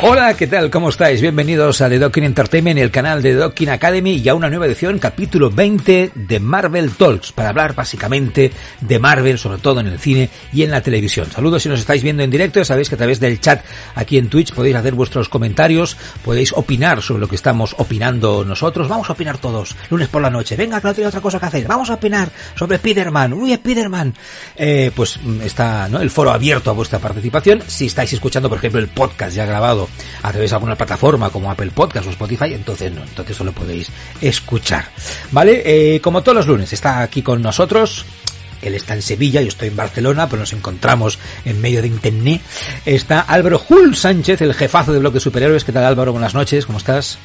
Hola, ¿qué tal? ¿Cómo estáis? Bienvenidos a The Docking Entertainment el canal de The Docking Academy y a una nueva edición, capítulo 20 de Marvel Talks, para hablar básicamente de Marvel, sobre todo en el cine y en la televisión. Saludos si nos estáis viendo en directo, sabéis que a través del chat aquí en Twitch podéis hacer vuestros comentarios, podéis opinar sobre lo que estamos opinando nosotros. Vamos a opinar todos, lunes por la noche. Venga, que no tiene otra cosa que hacer. Vamos a opinar sobre Spiderman. Uy, Spiderman. Eh, pues mm, está ¿no? el foro abierto a vuestra participación. Si estáis escuchando, por ejemplo, el podcast ya grabado a través de alguna plataforma como Apple Podcast o Spotify, entonces no, entonces solo podéis escuchar. ¿Vale? Eh, como todos los lunes, está aquí con nosotros él está en Sevilla, yo estoy en Barcelona, pero nos encontramos en medio de internet. Está Álvaro Jul Sánchez, el jefazo de Bloque Superhéroes. ¿Qué tal Álvaro? Buenas noches, ¿cómo estás?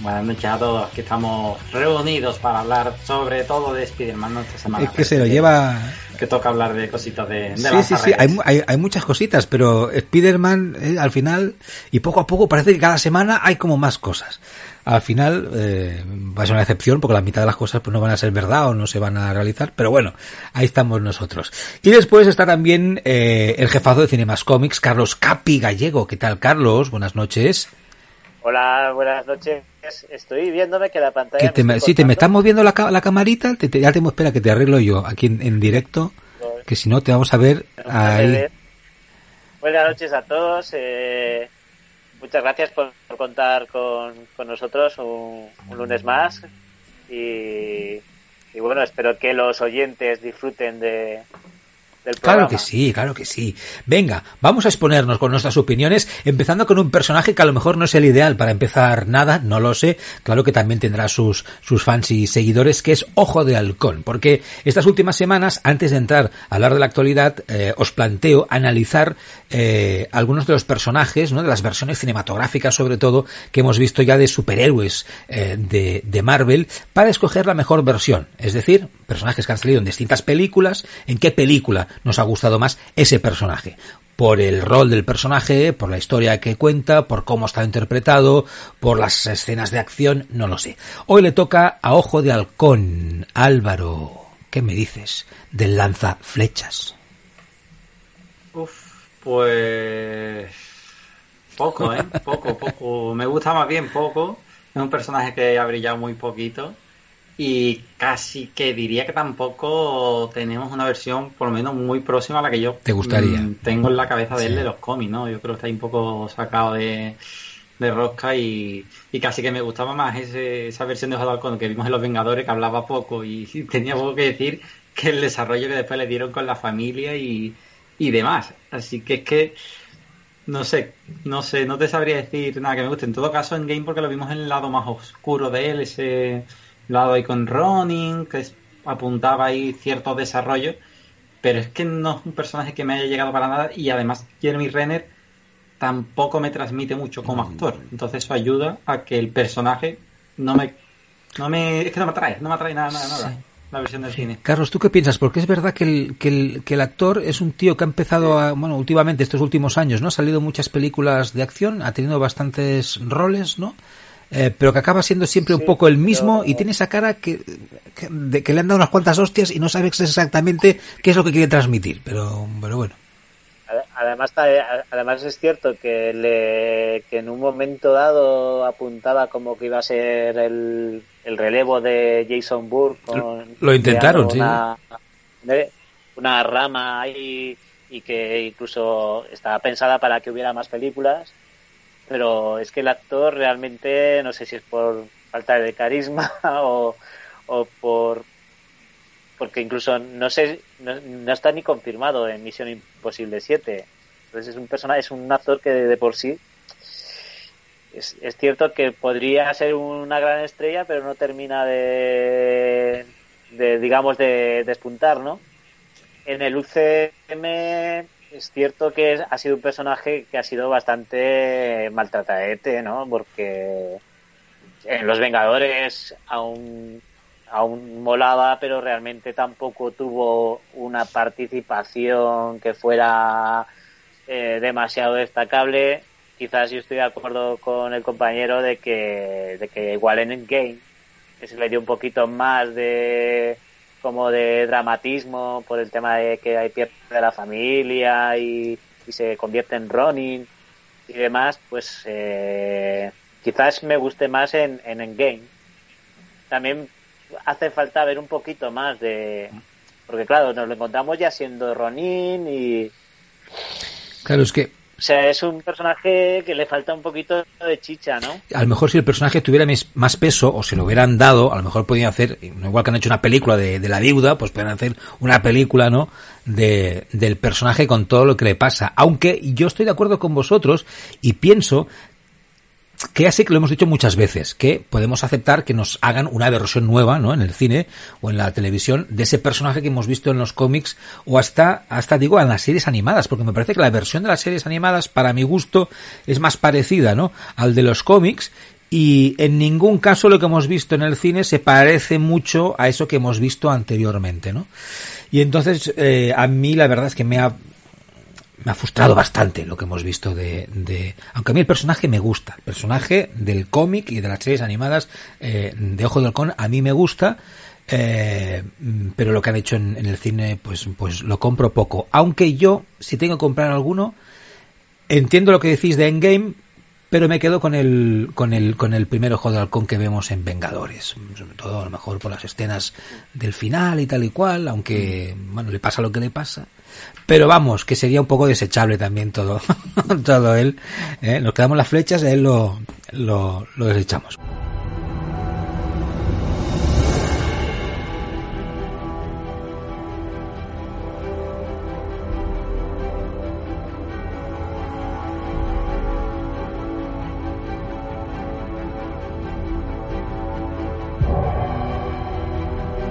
Buenas noches a todos, aquí estamos reunidos para hablar sobre todo de Spider-Man esta semana. Es que se lo lleva que toca hablar de cositas de, de Sí, sí, sí, hay, hay, hay, muchas cositas, pero Spider-Man eh, al final, y poco a poco parece que cada semana hay como más cosas. Al final eh, va a ser una excepción porque la mitad de las cosas pues no van a ser verdad o no se van a realizar, pero bueno, ahí estamos nosotros. Y después está también eh, el jefazo de Cinemas Comics, Carlos Capi Gallego. ¿Qué tal, Carlos? Buenas noches. Hola, buenas noches. Estoy viéndome que la pantalla. Te, me, te me estás moviendo la, la camarita. Te, te, ya te espera que te arreglo yo aquí en, en directo. Que si no, te vamos a ver ahí. Buenas noches a todos. Eh, muchas gracias por, por contar con, con nosotros un, un, lunes más. Y, y bueno, espero que los oyentes disfruten de, Claro que sí, claro que sí. Venga, vamos a exponernos con nuestras opiniones, empezando con un personaje que a lo mejor no es el ideal para empezar nada, no lo sé. Claro que también tendrá sus, sus fans y seguidores, que es Ojo de Halcón, porque estas últimas semanas, antes de entrar a hablar de la actualidad, eh, os planteo analizar eh, algunos de los personajes, ¿no? de las versiones cinematográficas sobre todo, que hemos visto ya de superhéroes eh, de, de Marvel, para escoger la mejor versión. Es decir, personajes que han salido en distintas películas, en qué película nos ha gustado más ese personaje por el rol del personaje, por la historia que cuenta, por cómo está interpretado, por las escenas de acción, no lo sé. Hoy le toca a Ojo de Halcón. Álvaro, ¿qué me dices del lanza flechas? Uf, pues poco, ¿eh? Poco, poco. Me gusta más bien poco. Es un personaje que ha brillado muy poquito y casi que diría que tampoco tenemos una versión por lo menos muy próxima a la que yo te gustaría mm, tengo en la cabeza de él de los cómics no yo creo que está ahí un poco sacado de, de rosca y, y, casi que me gustaba más ese, esa versión de Halcón que vimos en Los Vengadores que hablaba poco y tenía poco que decir que el desarrollo que después le dieron con la familia y, y demás. Así que es que no sé, no sé, no te sabría decir nada que me guste. En todo caso, en Game porque lo vimos en el lado más oscuro de él, ese lado ahí con Ronin, que es, apuntaba ahí cierto desarrollo, pero es que no es un personaje que me haya llegado para nada y además Jeremy Renner tampoco me transmite mucho como actor, entonces eso ayuda a que el personaje no me, no me, es que no me atrae, no me atrae nada, nada, nada. La versión del cine. Carlos, ¿tú qué piensas? Porque es verdad que el, que el, que el actor es un tío que ha empezado a, bueno, últimamente, estos últimos años, ¿no? Ha salido muchas películas de acción, ha tenido bastantes roles, ¿no? Eh, pero que acaba siendo siempre sí, un poco el mismo pero... y tiene esa cara que, que, de que le han dado unas cuantas hostias y no sabes exactamente qué es lo que quiere transmitir, pero, pero bueno. Además, además es cierto que, le, que en un momento dado apuntaba como que iba a ser el, el relevo de Jason Bourne. Con, lo intentaron, una, sí. Una rama ahí y que incluso estaba pensada para que hubiera más películas pero es que el actor realmente no sé si es por falta de carisma o, o por porque incluso no sé no, no, está ni confirmado en Misión Imposible 7 entonces es un personaje es un actor que de, de por sí es, es, cierto que podría ser una gran estrella pero no termina de, de digamos de despuntar no en el UCM es cierto que ha sido un personaje que ha sido bastante maltratadete, ¿no? Porque en Los Vengadores aún, aún molaba, pero realmente tampoco tuvo una participación que fuera eh, demasiado destacable. Quizás yo estoy de acuerdo con el compañero de que, de que igual en Endgame se le dio un poquito más de como de dramatismo por el tema de que hay pierde de la familia y, se convierte en Ronin y demás, pues eh, quizás me guste más en, en Endgame. También hace falta ver un poquito más de... Porque claro, nos lo encontramos ya siendo Ronin y... Claro, es que o sea, es un personaje que le falta un poquito de chicha, ¿no? A lo mejor si el personaje tuviera más peso o se lo hubieran dado, a lo mejor podían hacer, igual que han hecho una película de, la viuda, pues pueden hacer una película, ¿no? De, del personaje con todo lo que le pasa. Aunque yo estoy de acuerdo con vosotros y pienso que ya sé que lo hemos dicho muchas veces, que podemos aceptar que nos hagan una versión nueva, ¿no? En el cine o en la televisión de ese personaje que hemos visto en los cómics o hasta, hasta digo, en las series animadas, porque me parece que la versión de las series animadas, para mi gusto, es más parecida, ¿no? Al de los cómics y en ningún caso lo que hemos visto en el cine se parece mucho a eso que hemos visto anteriormente, ¿no? Y entonces, eh, a mí la verdad es que me ha, me ha frustrado bastante lo que hemos visto de, de, aunque a mí el personaje me gusta el personaje del cómic y de las series animadas eh, de Ojo del Halcón a mí me gusta eh, pero lo que han hecho en, el cine pues pues lo compro poco. Aunque yo si tengo que comprar alguno entiendo lo que decís de Endgame pero me quedo con el con el con el primer ojo del halcón que vemos en Vengadores sobre todo a lo mejor por las escenas del final y tal y cual aunque bueno le pasa lo que le pasa pero vamos, que sería un poco desechable también todo, todo él. ¿eh? Nos quedamos las flechas, a él lo, lo, lo desechamos.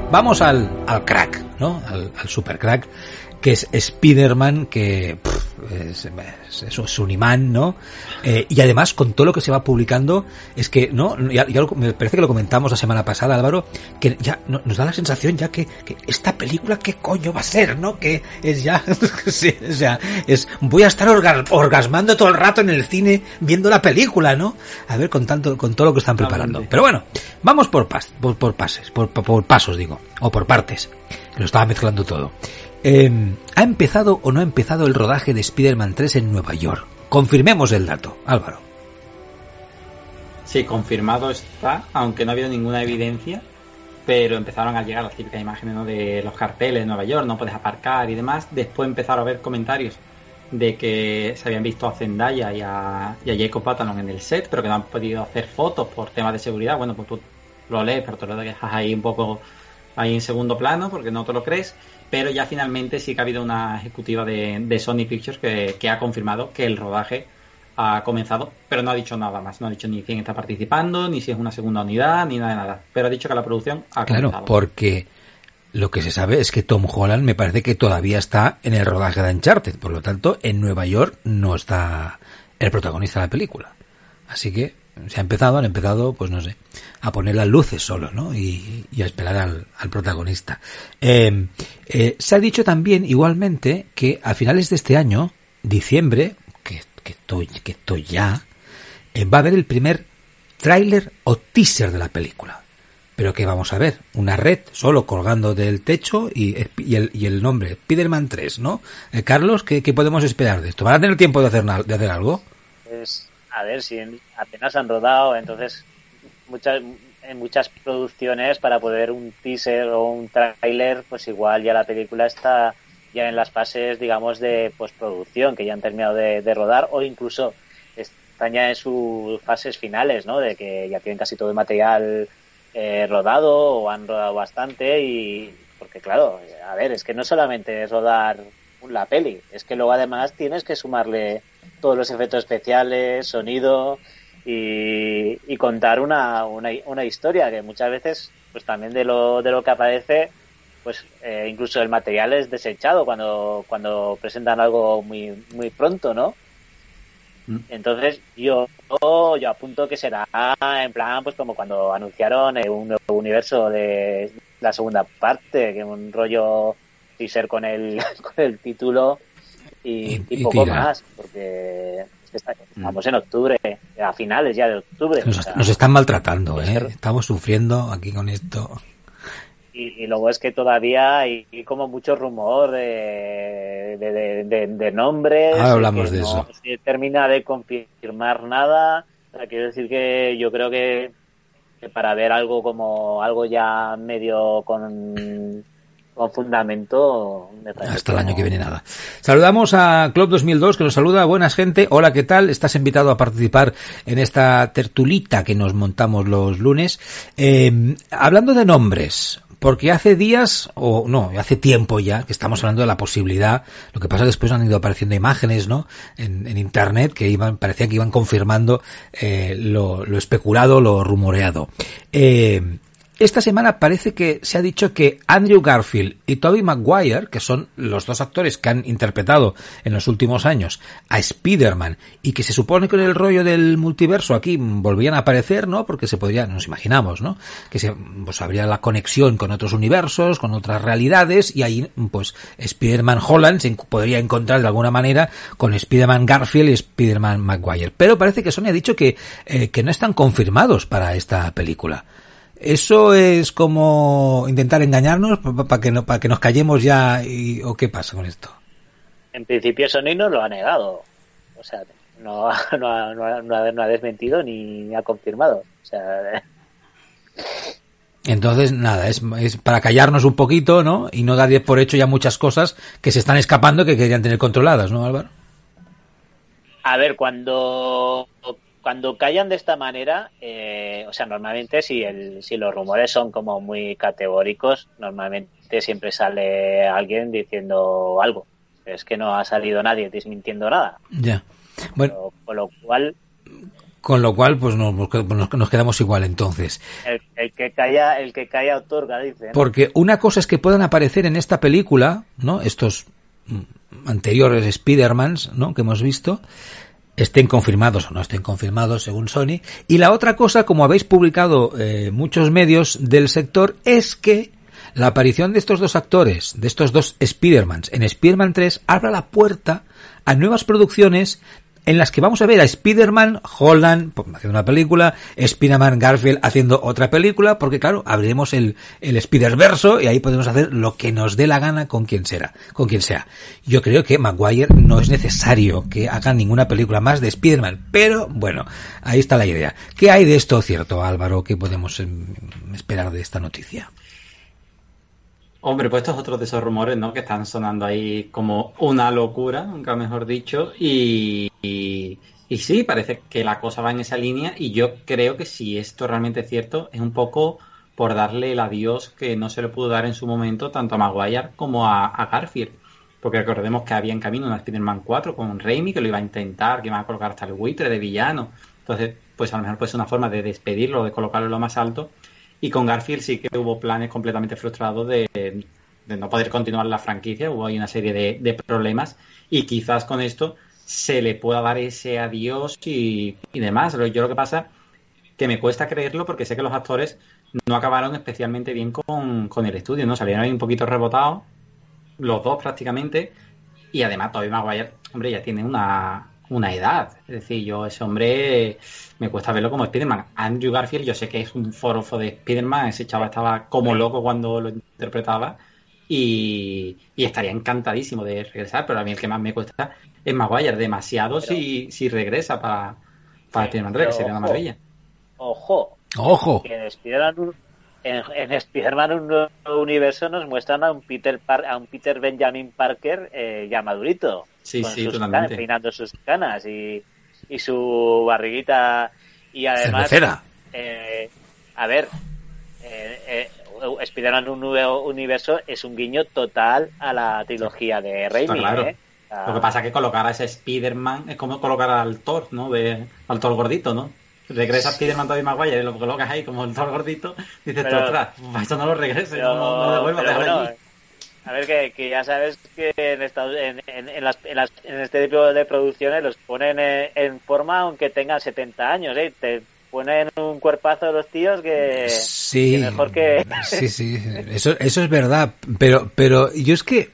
Vamos al, al crack, ¿no? Al, al super crack que es Spider-Man, que es, es, un imán, ¿no? Eh, y además, con todo lo que se va publicando, es que, ¿no? Ya, me parece que lo comentamos la semana pasada, Álvaro, que ya nos da la sensación ya que, esta película, ¿qué coño va a ser, no? Que es ya, sí, o sea, es, voy a estar orgasmando todo el rato en el cine viendo la película, ¿no? A ver, con tanto, con todo lo que están preparando. Pero bueno, vamos por, pas, por, por pases, por, por pasos, digo, o por partes. Lo estaba mezclando todo. Em, ¿Ha empezado o no ha empezado el rodaje de Spider-Man 3 en Nueva York? Confirmemos el dato, Álvaro. Sí, confirmado está, aunque no ha habido ninguna evidencia, pero empezaron a llegar las típicas imágenes de los carteles de Nueva York, no puedes aparcar y demás. Después empezaron a haber comentarios de que se habían visto a Zendaya y a, y Jacob Batalon en el set, pero que no han podido hacer fotos por temas de seguridad. Bueno, pues tú lo lees, pero te lo dejas ahí un poco ahí en segundo plano porque no te lo crees pero ya finalmente sí que ha habido una ejecutiva de, Sony Pictures que, ha confirmado que el rodaje ha comenzado, pero no ha dicho nada más, no ha dicho ni quién está participando, ni si es una segunda unidad, ni nada de nada, pero ha dicho que la producción ha comenzado. Claro, porque lo que se sabe es que Tom Holland me parece que todavía está en el rodaje de Uncharted, por lo tanto, en Nueva York no está el protagonista de la película. Así que se ha empezado, han empezado, pues no sé, a poner las luces solo, ¿no? Y, a esperar al, protagonista. Em, eh, se ha dicho también, igualmente, que a finales de este año, diciembre, que, que, estoy, que estoy ya, eh, va a haber el primer tráiler o teaser de la película. Pero que vamos a ver, una red solo colgando del techo y, y, el, y el nombre, Spiderman 3, ¿no? Eh, Carlos, ¿qué, ¿qué, podemos esperar de esto? ¿Van a tener tiempo de hacer, de hacer algo? A ver si apenas han rodado, entonces muchas en muchas producciones para poder un teaser o un tráiler, pues igual ya la película está ya en las fases, digamos, de postproducción, que ya han terminado de, rodar o incluso están ya en sus fases finales, ¿no? De que ya tienen casi todo el material eh, rodado o han rodado bastante y porque claro, a ver, es que no solamente es rodar la peli, es que luego además tienes que sumarle todos los efectos especiales, sonido y, contar una, una, una, historia que muchas veces, pues también de lo, de lo que aparece, pues eh, incluso el material es desechado cuando, cuando presentan algo muy, muy pronto, ¿no? Mm. Entonces yo, yo apunto que será en plan pues como cuando anunciaron un nuevo universo de la segunda parte, que un rollo teaser con el, con el título y, poco más, porque mm. estamos en octubre, a finales ya de octubre. Nos, están maltratando, ¿eh? Estamos sufriendo aquí con esto. Y, luego es que todavía hay, como mucho rumor de, de, nombres. Ahora hablamos de no eso. se termina de confirmar nada. quiero decir que yo creo que, que para ver algo como algo ya medio con con fundamento. Hasta el año que viene nada. Saludamos a Club 2002 que nos saluda. Buenas gente. Hola, ¿qué tal? Estás invitado a participar en esta tertulita que nos montamos los lunes. Eh, hablando de nombres, porque hace días, o no, hace tiempo ya, que estamos hablando de la posibilidad, lo que pasa después han ido apareciendo imágenes, ¿no? En, en internet que iban, parecía que iban confirmando eh, lo, lo, especulado, lo rumoreado. Eh, esta semana parece que se ha dicho que Andrew Garfield y Tobey Maguire, que son los dos actores que han interpretado en los últimos años a Spider-Man y que se supone que en el rollo del multiverso aquí volvían a aparecer, ¿no? Porque se podría, nos imaginamos, ¿no? Que se, pues habría la conexión con otros universos, con otras realidades y ahí, pues, Spider-Man Holland se podría encontrar de alguna manera con Spider-Man Garfield y Spider-Man Maguire. Pero parece que Sony ha dicho que, eh, que no están confirmados para esta película. ¿Eso es como intentar engañarnos para que, no, para que nos callemos ya? Y, ¿O qué pasa con esto? En principio Sony no lo ha negado. O sea, no, no, no, no ha desmentido ni ha confirmado. O sea... Entonces, nada, es, es, para callarnos un poquito, ¿no? Y no dar por hecho ya muchas cosas que se están escapando que querían tener controladas, ¿no, Álvaro? A ver, cuando cuando callan de esta manera, eh, o sea, normalmente si, el, si los rumores son como muy categóricos, normalmente siempre sale alguien diciendo algo. Es que no ha salido nadie desmintiendo nada. Ya. Bueno. con lo cual. Con lo cual, pues nos, nos quedamos igual entonces. El, que calla, el que calla otorga, dice. Porque una cosa es que puedan aparecer en esta película, ¿no? Estos mm, anteriores Spider-Mans, ¿no? Que hemos visto estén confirmados o no estén confirmados según Sony. Y la otra cosa, como habéis publicado eh, muchos medios del sector, es que la aparición de estos dos actores, de estos dos Spider-Mans en Spider-Man 3, abre la puerta a nuevas producciones en las que vamos a ver a Spider-Man Holland pues, haciendo una película, Spider-Man Garfield haciendo otra película, porque claro, abriremos el, el Spider-Verso y ahí podemos hacer lo que nos dé la gana con quien será, con quien sea. Yo creo que Maguire no es necesario que hagan ninguna película más de Spider-Man, pero bueno, ahí está la idea. ¿Qué hay de esto cierto, Álvaro? ¿Qué podemos em, esperar de esta noticia? Hombre, pues estos es otro de esos rumores, ¿no? Que están sonando ahí como una locura, nunca mejor dicho. Y, y, sí, parece que la cosa va en esa línea. Y yo creo que si esto realmente es cierto, es un poco por darle el adiós que no se le pudo dar en su momento tanto a Maguire como a, Garfield. Porque recordemos que había en camino una Spider-Man 4 con Raimi que lo iba a intentar, que iba a colocar hasta el buitre de villano. Entonces, pues a lo mejor pues una forma de despedirlo, de colocarlo lo más alto. Y con Garfield sí que hubo planes completamente frustrados de, no poder continuar la franquicia, hubo ahí una serie de, problemas y quizás con esto se le pueda dar ese adiós y, demás. Yo lo que pasa que me cuesta creerlo porque sé que los actores no acabaron especialmente bien con, con el estudio, ¿no? Salieron ahí un poquito rebotados, los dos prácticamente, y además todavía Maguire, hombre, ya tiene una, una edad. Es decir, yo ese hombre me cuesta verlo como Spider-Man. Andrew Garfield, yo sé que es un forofo de Spider-Man, ese chaval estaba como loco cuando lo interpretaba y, estaría encantadísimo de regresar, pero a mí el que más me cuesta es Maguire, demasiado si, si regresa para, para Spider-Man 3, que sería una maravilla. Ojo, ojo. en Spider-Man en, Spider-Man un universo nos muestran a un Peter a un Peter Benjamin Parker eh, ya madurito sí, con sí, sus canas, peinando sus canas y, y su barriguita y además eh, a ver eh, eh, Spider-Man un nuevo universo es un guiño total a la trilogía de Raimi claro. Lo que pasa es que colocar a ese Spider-Man es como colocar al Thor, ¿no? De, al Thor gordito, ¿no? regresa Spiderman Tobey Maguire y lo colocas ahí como el Thor gordito, dices, pero, ostras, eso no lo regreses, no, no devuelvas bueno, A ver, que, que, ya sabes que en, en, en, en, las, en, este tipo de producciones los ponen en, forma aunque tengan 70 años, ¿eh? Te ponen un cuerpazo de los tíos que, sí, mejor que... Sí, sí, eso, eso es verdad, pero, pero yo es que,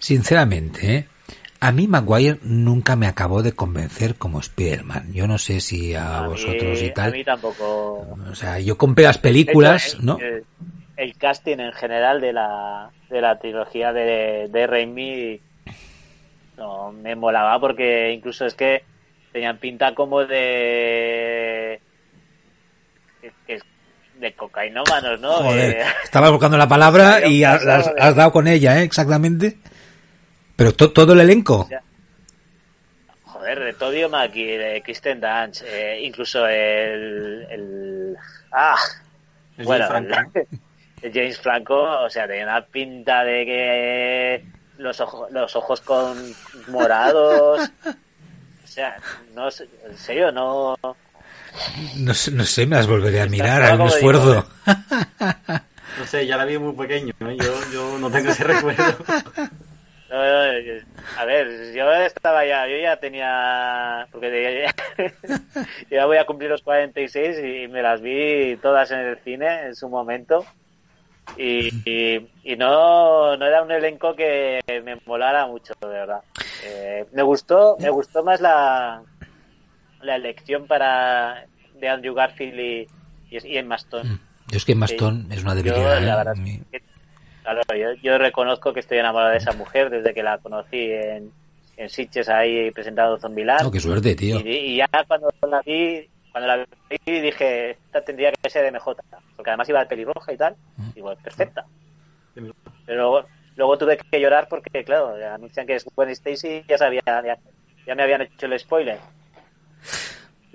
sinceramente, ¿eh? A mí Maguire nunca me acabó de convencer como Spider-Man. Yo no sé si a, vosotros y tal. A mí tampoco. O sea, yo compré las películas, ¿no? El, casting en general de la, de la trilogía de, de Raimi no, me molaba porque incluso es que tenían pinta como de de cocainómanos, ¿no? Joder, estaba buscando la palabra y has, has, dado con ella, ¿eh? Exactamente. Pero todo el elenco. Joder, de Todio Maki, de Kristen Dance, eh, incluso el, el ah, bueno, el, James Franco, o sea, tenía una pinta de que los ojos, los ojos con morados, o sea, no sé, en serio, no. No sé, no sé, me las volveré a mirar, a un esfuerzo. no sé, ya la vi muy pequeño, ¿eh? yo, yo no tengo ese recuerdo. a ver, yo estaba ya, yo ya tenía, porque ya, voy a cumplir los 46 y me las vi todas en el cine en su momento. Y, y, no, no era un elenco que me molara mucho, de verdad. Eh, me gustó, me gustó más la, la elección para de Andrew Garfield y, y, en Maston. Mm. Yo es que Maston es una debilidad. ¿eh? Claro, yo, reconozco que estoy enamorado de esa mujer desde que la conocí en, en Sitges ahí presentado Zombieland. Oh, qué suerte, tío. Y, ya cuando la vi, cuando la vi dije, esta tendría que ser de MJ, porque además iba de pelirroja y tal, mm. y bueno, perfecta. Pero luego tuve que llorar porque, claro, anuncian que es Gwen Stacy, ya sabía, ya me habían hecho el spoiler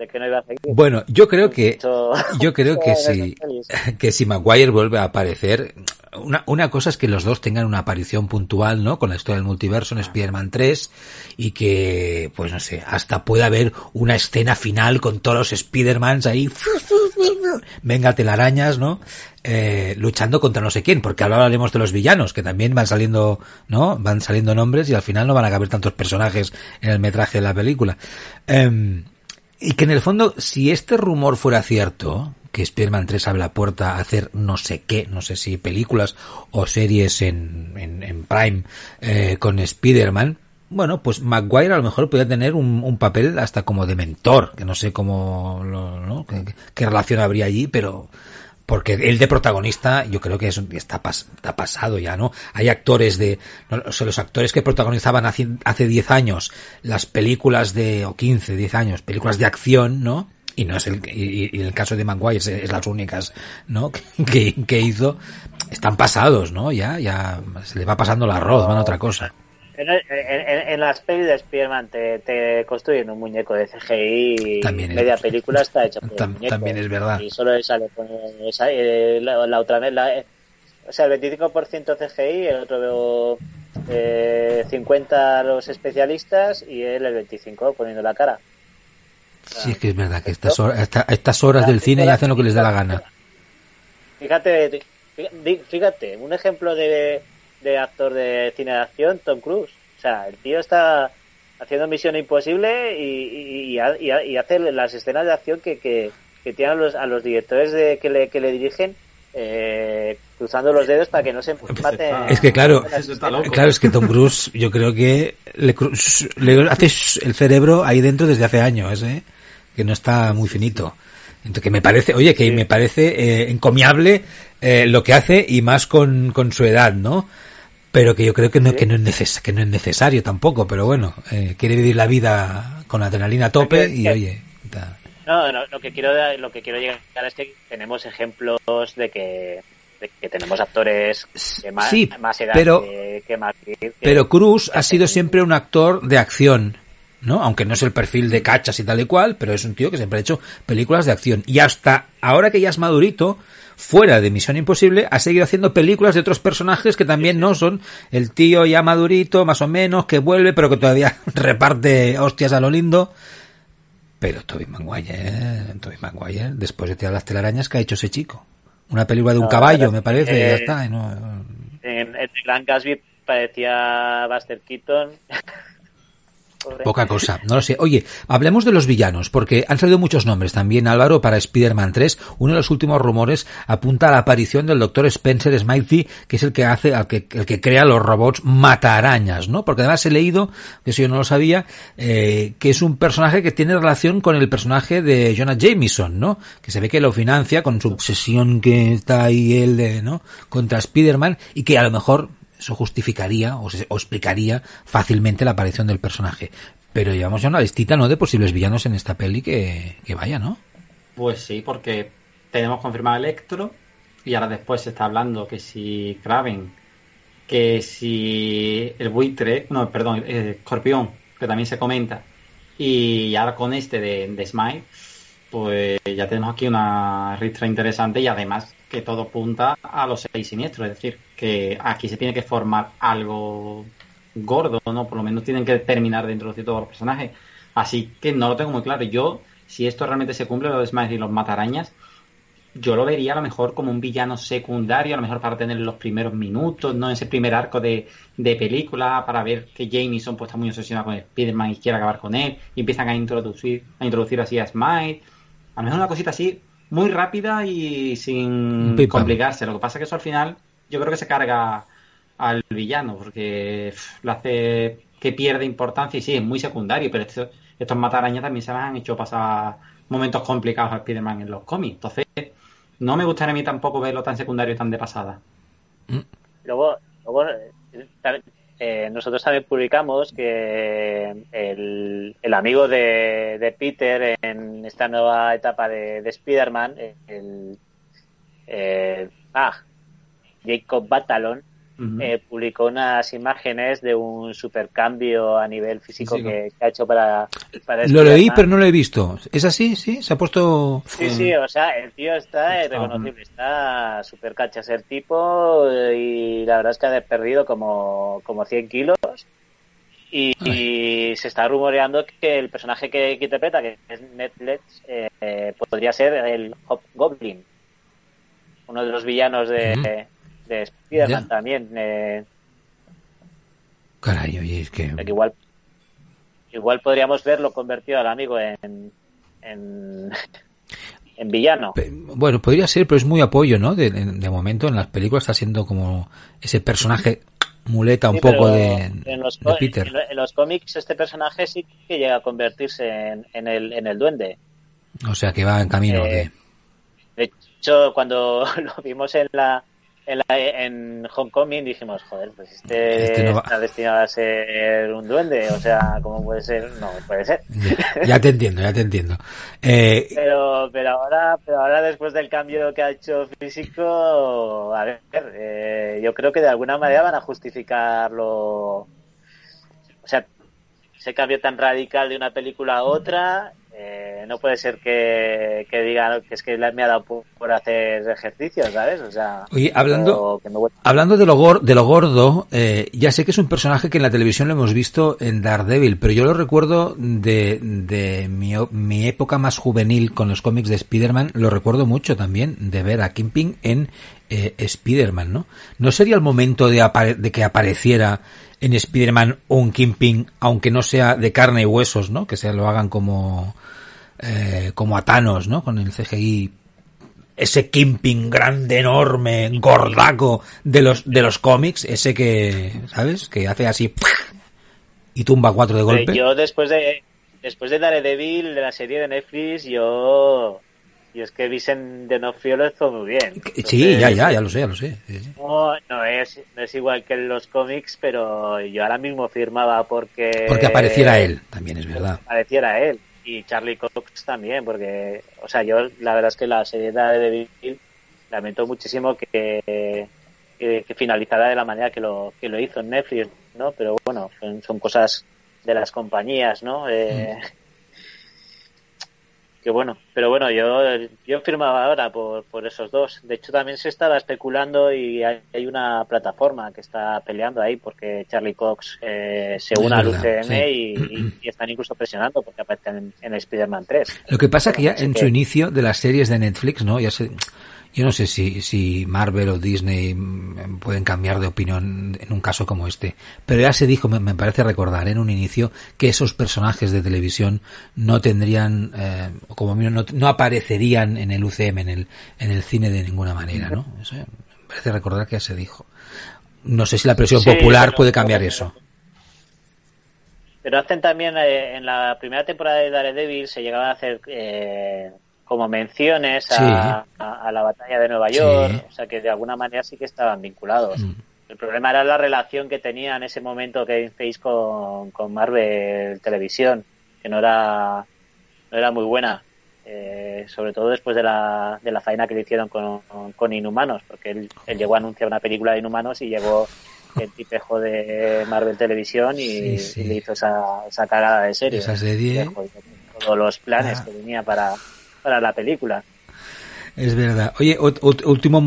que no iba a seguir. Bueno, yo creo que yo creo que si que si Maguire vuelve a aparecer, una, una cosa es que los dos tengan una aparición puntual, ¿no? Con la historia del multiverso en Spider-Man 3 y que, pues no sé, hasta pueda haber una escena final con todos los Spider-Mans ahí, venga telarañas, ¿no? Eh, luchando contra no sé quién, porque ahora hablaremos de los villanos, que también van saliendo, ¿no? Van saliendo nombres y al final no van a caber tantos personajes en el metraje de la película. Eh, y que en el fondo, si este rumor fuera cierto, que Spider-Man 3 abre la puerta a hacer no sé qué, no sé si películas o series en, en, Prime eh, con Spider-Man, bueno, pues Maguire a lo mejor podría tener un, papel hasta como de mentor, que no sé cómo, lo, ¿no? qué relación habría allí, pero porque el de protagonista yo creo que es, está, está pasado ya, ¿no? Hay actores de, o sea, los actores que protagonizaban hace, hace 10 años las películas de, o 15, 10 años, películas de acción, ¿no? Y no es el, y, y el caso de Maguire es, las únicas, ¿no? Que, que hizo, están pasados, ¿no? Ya, ya se le va pasando el arroz, van a otra cosa. En, las pelis de Spider-Man te, construyen un muñeco de CGI y media película está hecha por muñeco. También es verdad. Y solo sale con esa, eh, la, otra vez, la, o sea, el 25% CGI, el otro eh, 50 los especialistas y él el 25 poniendo la cara. Sí, es que es verdad que estas horas, estas horas del cine ya hacen lo que les da la gana. Fíjate, fíjate, un ejemplo de de actor de cine de acción, Tom Cruise. O sea, el tío está haciendo Misión Imposible y, y, y, hace las escenas de acción que, que, tienen a los, a los directores de, que, le, que le dirigen eh, cruzando los dedos para que no se empate. Es que claro, claro es que Tom Cruise yo creo que le, le hace el cerebro ahí dentro desde hace años, ¿eh? Que no está muy finito. Entonces, que me parece, oye, que me parece eh, encomiable eh, lo que hace y más con, con su edad, ¿no? pero que yo creo que no, que no, es, neces que no es necesario tampoco, pero bueno, eh, quiere vivir la vida con adrenalina a tope y oye. No, no, lo que quiero lo que quiero llegar es que tenemos ejemplos de que, de que tenemos actores de más, más edad pero, que, más, pero Cruz ha sido siempre un actor de acción. ¿No? Aunque no es el perfil de cachas y tal y cual, pero es un tío que siempre ha hecho películas de acción. Y hasta ahora que ya es madurito, fuera de Misión Imposible, ha seguido haciendo películas de otros personajes que también no son el tío ya madurito, más o menos, que vuelve, pero que todavía reparte hostias a lo lindo. Pero Toby Maguire, Toby Maguire, después de tirar las telarañas, ¿qué ha hecho ese chico? Una película de un caballo, me parece, y ya está. En, en el Gran Gatsby parecía Buster Keaton. Poca cosa, no lo sé. Oye, hablemos de los villanos, porque han salido muchos nombres también, Álvaro, para Spider-Man 3. Uno de los últimos rumores apunta a la aparición del doctor Spencer Smythe, que es el que hace, el que, el que crea los robots matarañas, ¿no? Porque además he leído, que eso yo no lo sabía, eh, que es un personaje que tiene relación con el personaje de Jonah Jameson, ¿no? Que se ve que lo financia con su obsesión que está ahí él, de, ¿no? Contra Spider-Man y que a lo mejor eso justificaría o, se, o, explicaría fácilmente la aparición del personaje. Pero llevamos ya una listita, ¿no? De posibles villanos en esta peli que, vaya, ¿no? Pues sí, porque tenemos confirmado Electro y ahora después se está hablando que si Kraven, que si el buitre, no, perdón, el escorpión, que también se comenta, y ahora con este de, de pues ya tenemos aquí una ristra interesante y además que todo apunta a los seis siniestros, es decir, que aquí se tiene que formar algo gordo, ¿no? Por lo menos tienen que terminar de introducir todos los personajes. Así que no lo tengo muy claro. Yo, si esto realmente se cumple, lo de y los matarañas, yo lo vería a lo mejor como un villano secundario, a lo mejor para tener los primeros minutos, ¿no? Ese primer arco de, de película, para ver que Jameson pues, está muy obsesionado con Spider-Man y quiere acabar con él, y empiezan a introducir, a introducir así a Smite. A lo mejor una cosita así, muy rápida y sin Pipa. complicarse. Lo que pasa es que eso al final yo creo que se carga al villano porque lo hace que pierde importancia y sí, es muy secundario, pero estos, estos matarañas también se han hecho pasar momentos complicados a Spider-Man en los cómics. Entonces, no me gustaría a mí tampoco verlo tan secundario y tan de pasada. Luego, luego eh, nosotros también publicamos que el, amigo de, de, Peter en esta nueva etapa de, de Spider-Man, el, ah, Jacob Batalon, uh -huh. eh, publicó unas imágenes de un supercambio a nivel físico que, que, ha hecho para, para Lo leí, pero no lo he visto. ¿Es así? ¿Sí? ¿Se ha puesto...? Sí, sí, o sea, el tío está reconocible, está super cachas el tipo y la verdad es que ha perdido como, como 100 kilos. Y, y, se está rumoreando que el personaje que, que interpreta, que es Netflix, eh, podría ser el Hobgoblin, uno de los villanos de, de Spider-Man también. Eh, Caray, oye, es que... igual igual podríamos verlo convertido al amigo en en, en villano. Bueno, podría ser, pero es muy apoyo, ¿no? De, de, de momento en las películas está siendo como ese personaje muleta un poco de, en los, de, Peter. En, en, los cómics este personaje sí que llega a convertirse en, en, el, en el duende. O sea que va en camino. Eh, de hecho, cuando lo vimos en la en, la, en Homecoming dijimos, joder, pues este, este no está destinado a ser un duende, o sea, ¿cómo puede ser? No, puede ser. Ya, ya te entiendo, ya te entiendo. Eh... Pero, pero ahora, pero ahora después del cambio que ha hecho físico, a ver, eh, yo creo que de alguna manera van a justificarlo, o sea, ese cambio tan radical de una película a otra eh, no puede ser que, que digan que es que me ha dado por, hacer ejercicios, ¿sabes? O sea, Oye, hablando, hablando de lo, gor, de lo gordo, eh, ya sé que es un personaje que en la televisión lo hemos visto en Daredevil, pero yo lo recuerdo de, de mi, mi época más juvenil con los cómics de Spider-Man, lo recuerdo mucho también de ver a Kingpin en eh, Spider-Man, ¿no? ¿No sería el momento de, de que apareciera en Spider-Man un Kingpin, aunque no sea de carne y huesos, ¿no? Que se lo hagan como eh, como a Thanos, ¿no? Con el CGI ese Kingpin grande, enorme, gordaco de los de los cómics, ese que, ¿sabes? Que hace así y tumba cuatro de golpe. Yo después de después de Daredevil de la serie de Netflix, yo y es que Vicent de Nofrio lo hizo muy bien. Entonces, sí, ya, ya, ya lo sé, ya lo sé. Sí, sí. No, no, es, no es igual que en los cómics, pero yo ahora mismo firmaba porque... Porque apareciera él, también es verdad. Apareciera él. Y Charlie Cox también, porque, o sea, yo la verdad es que la serie de Bill lamento muchísimo que, que, que, finalizara de la manera que lo, que lo hizo en Netflix, ¿no? Pero bueno, son, son cosas de las compañías, ¿no? Eh, mm que bueno, pero bueno, yo, yo firmaba ahora por, por esos dos. De hecho, también se estaba especulando y hay, una plataforma que está peleando ahí porque Charlie Cox eh, se une al UCM y, están incluso presionando porque aparecen en, Spider-Man 3. Lo que pasa que ya en su inicio de las series de Netflix, ¿no? Ya se, yo no sé si, si Marvel o Disney mm, pueden cambiar de opinión en un caso como este, pero ya se dijo, me, parece recordar en un inicio, que esos personajes de televisión no tendrían, eh, como no, no aparecerían en el UCM, en el, en el cine de ninguna manera, ¿no? Eso me parece recordar que ya se dijo. No sé si la presión popular puede cambiar eso. Pero hacen también, eh, en la primera temporada de Daredevil se llegaba a hacer eh, como menciones a, la batalla de Nueva York, o sea que de alguna manera sí que estaban vinculados. Mm. El problema era la relación que tenía en ese momento Kevin Feige con, con Marvel Televisión, que no era, no era muy buena, eh, sobre todo después de la, de la faena que le hicieron con, con Inhumanos, porque él, llegó a anunciar una película de Inhumanos y llegó el tipejo de Marvel Televisión y, le hizo esa, esa cagada de serie. todos los planes ah. que tenía para, para la película. Es verdad. Oye, último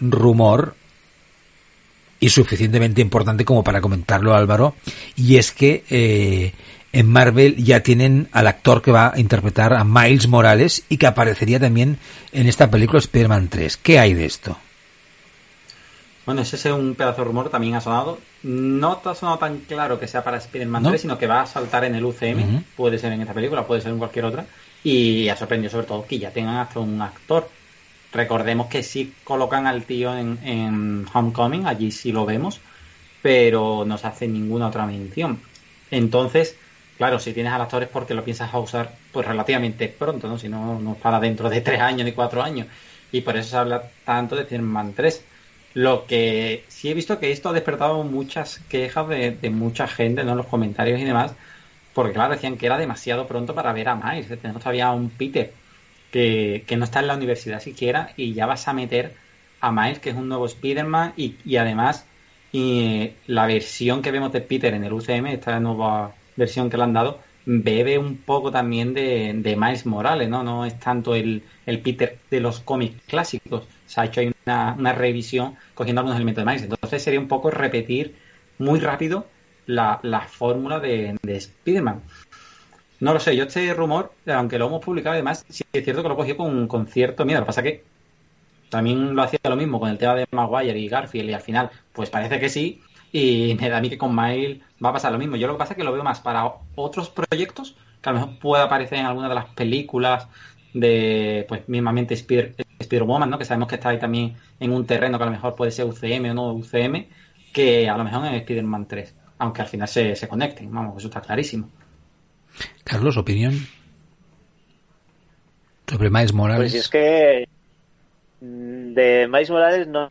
rumor y suficientemente importante como para comentarlo Álvaro, y es que eh, en Marvel ya tienen al actor que va a interpretar a Miles Morales y que aparecería también en esta película Spider-Man 3. ¿Qué hay de esto? Bueno, ese es un pedazo de rumor, también ha sonado. No ha sonado tan claro que sea para Spider-Man 3, sino que va a saltar en el UCM. Puede ser en esta película, puede ser en cualquier otra. Y ha sorprendido sobre todo que ya tengan hasta un actor. Recordemos que sí colocan al tío en, Homecoming, allí sí lo vemos, pero no se hace ninguna otra mención. Entonces, claro, si tienes al actor es porque lo piensas a usar pues relativamente pronto, ¿no? Si no, no para dentro de tres años ni cuatro años. Y por eso se habla tanto de Spider-Man 3. Lo que sí he visto que esto ha despertado muchas quejas de, de mucha gente, ¿no? En los comentarios y demás, porque claro, decían que era demasiado pronto para ver a Miles. Tenemos todavía un Peter que, no está en la universidad siquiera y ya vas a meter a Miles, que es un nuevo Spider-Man, y, además y, la versión que vemos de Peter en el UCM, esta nueva versión que le han dado, bebe un poco también de, de Miles Morales, ¿no? No es tanto el, el Peter de los cómics clásicos. Se ha hecho ahí una, una revisión cogiendo algunos elementos de Miles. Entonces sería un poco repetir muy rápido la, la fórmula de, de Spider-Man. No lo sé, yo este rumor, aunque lo hemos publicado además, sí es cierto que lo cogió con, con cierto miedo. Lo que pasa que también lo hacía lo mismo con el tema de Maguire y Garfield y al final, pues parece que sí. Y me da a mí que con Miles va a pasar lo mismo. Yo lo que pasa es que lo veo más para otros proyectos que a lo mejor pueda aparecer en alguna de las películas de, pues mismamente Spider, Spider-Woman, ¿no? Que sabemos que está ahí también en un terreno que a lo mejor puede ser UCM o no UCM, que a lo mejor en Spider-Man 3 aunque al final se, se conecten, vamos, eso está clarísimo. Carlos, opinión sobre Miles Morales. Pues es que mm, de Miles Morales no,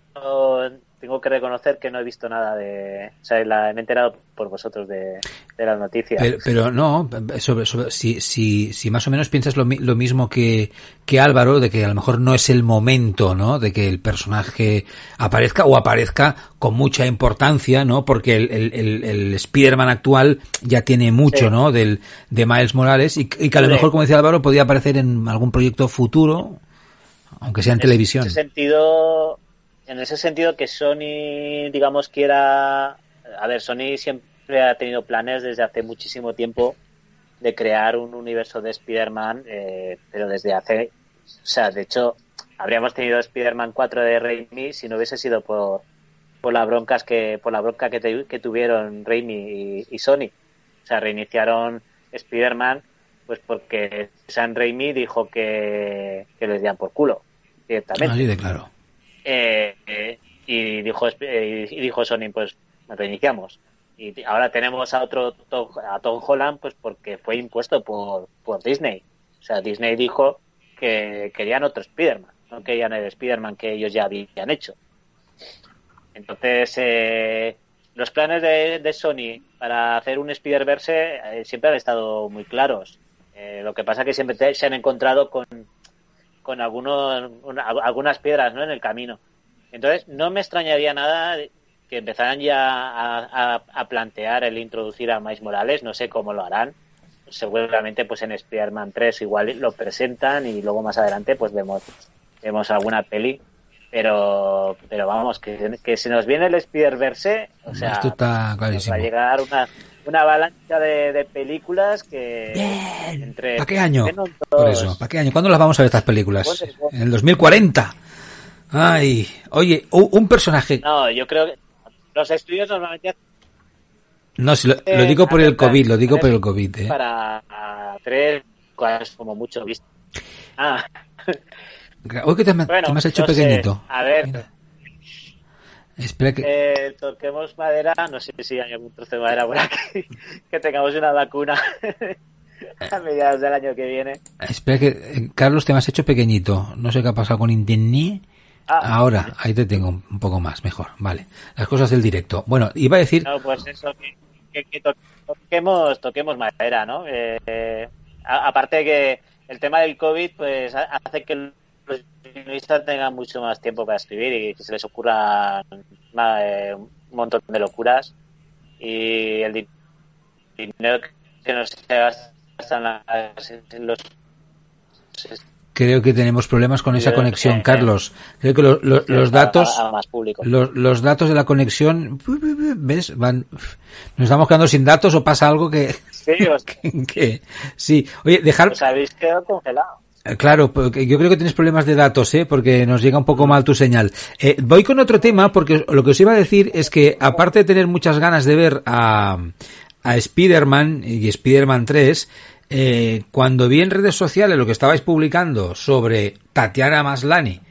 tengo que reconocer que no he visto nada de. O sea, la, me he enterado por vosotros de, las noticias. Pero, no, sobre, si, si, si más o menos piensas lo, lo, mismo que, que Álvaro, de que a lo mejor no es el momento, ¿no? De que el personaje aparezca o aparezca con mucha importancia, ¿no? Porque el, el, el, Spider-Man actual ya tiene mucho, ¿no? Del, de Miles Morales y, que a lo mejor, como decía Álvaro, podría aparecer en algún proyecto futuro, aunque sea en, televisión. En ese sentido, en ese sentido que Sony, digamos, quiera... A ver, Sony siempre ha tenido planes desde hace muchísimo tiempo de crear un universo de Spider-Man, eh, pero desde hace... O sea, de hecho, habríamos tenido Spider-Man 4 de Raimi si no hubiese sido por, por las broncas que por la bronca que, que tuvieron Raimi y, Sony. O sea, reiniciaron Spider-Man pues porque San Raimi dijo que, que les por culo directamente. Así claro. Eh, y dijo eh, y dijo Sony pues reiniciamos y ahora tenemos a otro a Tom Holland pues porque fue impuesto por, por Disney. O sea Disney dijo que querían otro Spider-Man no querían el Spider-Man que ellos ya habían hecho. Entonces eh, los planes de, de, Sony para hacer un Spider-Verse siempre han estado muy claros. Lo que pasa que siempre se han encontrado con con algunos, algunas piedras ¿no? en el camino. Entonces, no me extrañaría nada que empezaran ya a, plantear el introducir a Mais Morales, no sé cómo lo harán, seguramente pues en Spider-Man 3 igual lo presentan y luego más adelante pues vemos vemos alguna peli pero pero vamos que, que se nos viene el Spider-Verse o sea Esto está va a llegar una una avalancha de, películas que entre ¿Para qué año? Por eso, ¿para qué año? ¿Cuándo las vamos a ver estas películas? En el 2040. Ay, oye, un personaje. No, yo creo que los estudios normalmente no, si lo, digo por el COVID, lo digo por el COVID. ¿eh? Para tres, como mucho visto. Ah. Uy, que te, me, has hecho pequeñito. A ver. Espera que... Eh, toquemos madera, no sé si hay algún trozo de madera por aquí, que tengamos una vacuna a mediados del año que viene. Espera que, eh, Carlos, te me has hecho pequeñito. No sé qué ha pasado con internet. Ah. Ahora, ahí te tengo un poco más, mejor. Vale. Las cosas del directo. Bueno, iba a decir... No, pues eso, que, toquemos, toquemos madera, ¿no? Eh, aparte que el tema del COVID, pues hace que los guionistas tengan mucho más tiempo para escribir y que se les ocurra eh, un montón de locuras y el dinero que no se gasta en los Creo que tenemos problemas con esa conexión, Carlos. Creo que los datos, los, datos de la conexión, ¿ves? Van, nos estamos quedando sin datos o pasa algo que, que, sí. Oye, dejar. Os habéis quedado congelado. Claro, yo creo que tienes problemas de datos, ¿eh? porque nos llega un poco mal tu señal. Eh, voy con otro tema, porque lo que os iba a decir es que, aparte de tener muchas ganas de ver a, a Spider-Man y Spider-Man 3, eh, cuando vi en redes sociales lo que estabais publicando sobre Tatiana Maslani,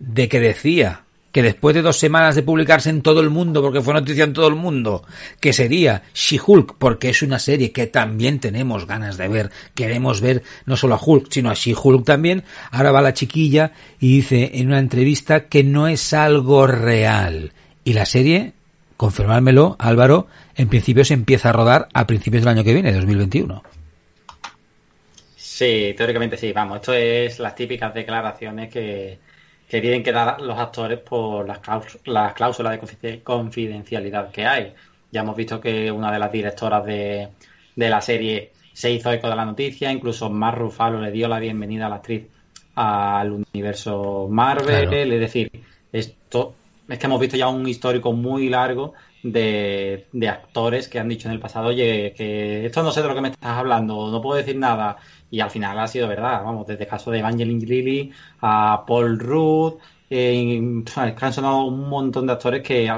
de que decía que después de dos semanas de publicarse en todo el mundo, porque fue noticia en todo el mundo, que sería She-Hulk, porque es una serie que también tenemos ganas de ver, queremos ver no solo a Hulk, sino a She-Hulk también, ahora va la chiquilla y dice en una entrevista que no es algo real. Y la serie, confirmármelo, Álvaro, en principio se empieza a rodar a principios del año que viene, 2021. Sí, teóricamente sí. Vamos, esto es las típicas declaraciones que, tienen que dar los actores por las, cláusulas de confidencialidad que hay. Ya hemos visto que una de las directoras de, la serie se hizo eco de la noticia, incluso Mar Rufalo le dio la bienvenida a la actriz al universo Marvel, es decir, esto es que hemos visto ya un histórico muy largo de, de, actores que han dicho en el pasado, oye, que esto no sé de lo que me estás hablando, no puedo decir nada, y al final ha sido verdad, vamos, desde el caso de Evangeline Lilly a Paul Rudd, eh, han sonado un montón de actores que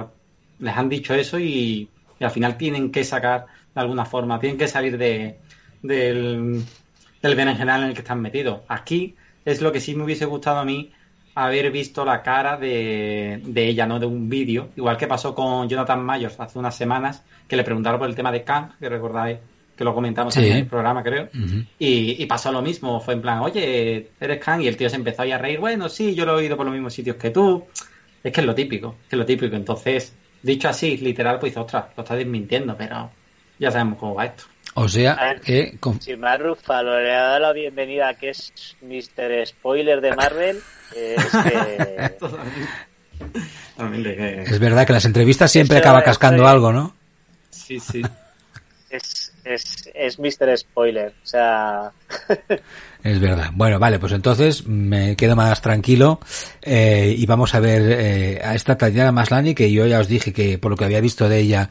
les han dicho eso y, al final tienen que sacar de alguna forma, tienen que salir de, del, del general en el que están metidos. Aquí es lo que sí me hubiese gustado a mí haber visto la cara de, de ella, ¿no? De un vídeo, igual que pasó con Jonathan Mayors hace unas semanas, que le preguntaron por el tema de Kang, que recordáis que lo comentamos en el programa, creo. y, pasó lo mismo, fue en plan, oye, eres Kang, y el tío se empezó a reír, bueno, sí, yo lo he oído por los mismos sitios que tú. Es que es lo típico, es que es lo típico. Entonces, dicho así, literal, pues, ostras, lo estás desmintiendo, pero ya sabemos cómo va esto. O sea, que... Si Mar Ruffalo le ha dado la bienvenida a que es Mr. Spoiler de Marvel, es que... es verdad que las entrevistas siempre acaba cascando algo, ¿no? Sí, sí es, es, es Mr. Spoiler. O sea. es verdad. Bueno, vale, pues entonces me quedo más tranquilo eh, y vamos a ver eh, a esta Tatiana Maslani que yo ya os dije que por lo que había visto de ella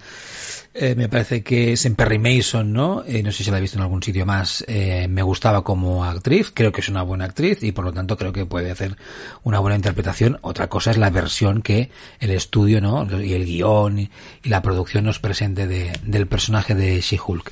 eh, me parece que es en Perry Mason, ¿no? Eh, no sé si la he visto en algún sitio más. Eh, me gustaba como actriz, creo que es una buena actriz y por lo tanto creo que puede hacer una buena interpretación. Otra cosa es la versión que el estudio, ¿no? Y el guion y, la producción nos presente de, del personaje de She-Hulk.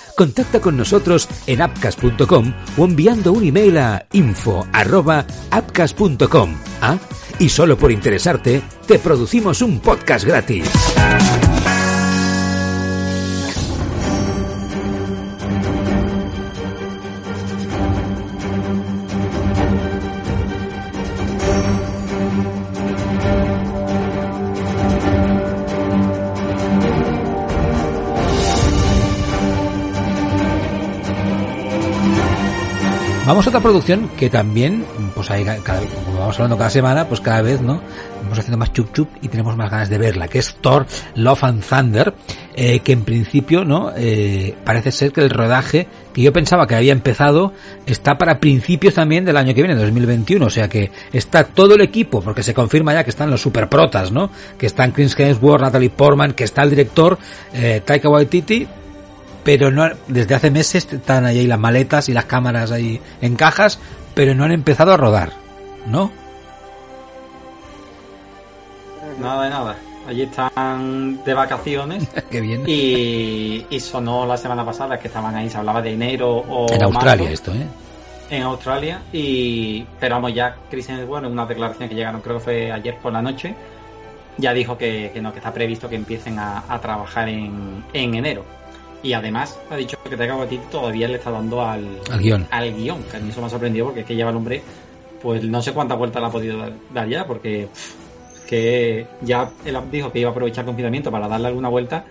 Contacta con nosotros en appcast.com o enviando un email a info@appcast.com. ¿Ah? Y solo por interesarte, te producimos un podcast gratis. Vamos a otra producción que también, pues ahí, cada, como vamos hablando cada semana, pues cada vez, ¿no? Vamos haciendo más chup chup y tenemos más ganas de verla, que es Thor Love and Thunder, eh, que en principio, ¿no? Eh, parece ser que el rodaje, que yo pensaba que había empezado, está para principios también del año que viene, 2021, o sea que está todo el equipo, porque se confirma ya que están los superprotas, ¿no? Que están Chris Hemsworth, Natalie Portman, que está el director, eh, Taika Waititi, pero no desde hace meses están ahí las maletas y las cámaras ahí en cajas, pero no han empezado a rodar, ¿no? Nada de nada. Allí están de vacaciones. Qué bien. Y, y, sonó la semana pasada que estaban ahí, se hablaba de enero o. En Australia esto, ¿eh? En Australia. Y. Pero vamos, ya Chris bueno, en una declaración que llegaron, creo que fue ayer por la noche, ya dijo que, que no, que está previsto que empiecen a, a trabajar en, en enero. Y además ha dicho que Taika Waititi todavía le está dando al, al guion. Al guion, que a mí eso me ha sorprendido porque es que lleva el hombre, pues no sé cuántas vueltas le ha podido dar, dar ya, porque pff, que ya él dijo que iba a aprovechar el confinamiento para darle alguna vuelta,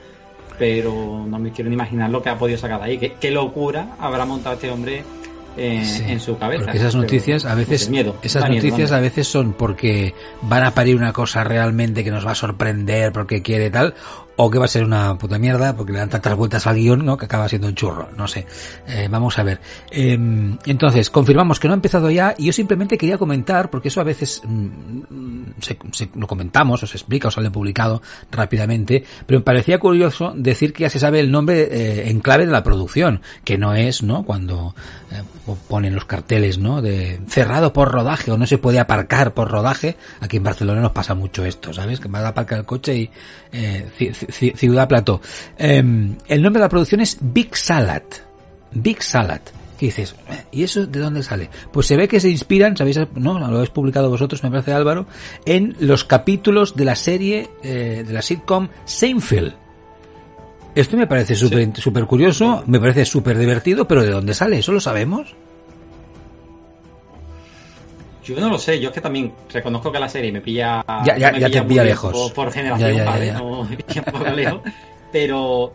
pero no me quiero ni imaginar lo que ha podido sacar de ahí. ¿Qué, qué locura habrá montado este hombre en, sí, en su cabeza? Porque esas noticias a veces, miedo, esas noticias a veces son porque van a parir una cosa realmente que nos va a sorprender porque quiere tal, o que va a ser una puta mierda porque le dan tantas vueltas al guion ¿no? que acaba siendo un churro, no sé. Eh, vamos a ver. Eh, entonces, confirmamos que no ha empezado ya y yo simplemente quería comentar, porque eso a veces mmm, se, se, lo comentamos o se explica o sale publicado rápidamente, pero me parecía curioso decir que ya se sabe el nombre eh, en clave de la producción, que no es, ¿no? Cuando eh, ponen los carteles, ¿no? De cerrado por rodaje o no se puede aparcar por rodaje. Aquí en Barcelona nos pasa mucho esto, ¿sabes? Que vas a aparcar el coche y eh, Ciudad Plató. Eh, el nombre de la producción es Big Salad. Big Salad. ¿Qué dices? ¿Y eso de dónde sale? Pues se ve que se inspiran, ¿sabéis? No, lo habéis publicado vosotros, me parece Álvaro, en los capítulos de la serie, eh, de la sitcom Seinfeld. Esto me parece súper sí. curioso, me parece súper divertido, pero ¿de dónde sale? ¿Eso lo sabemos? Yo no lo sé, yo es que también reconozco que la serie me pilla. Ya, ya, me ya te pilla lejos. Por, por generación, ya, ya, ¿vale? No, me pilla un poco lejos. Pero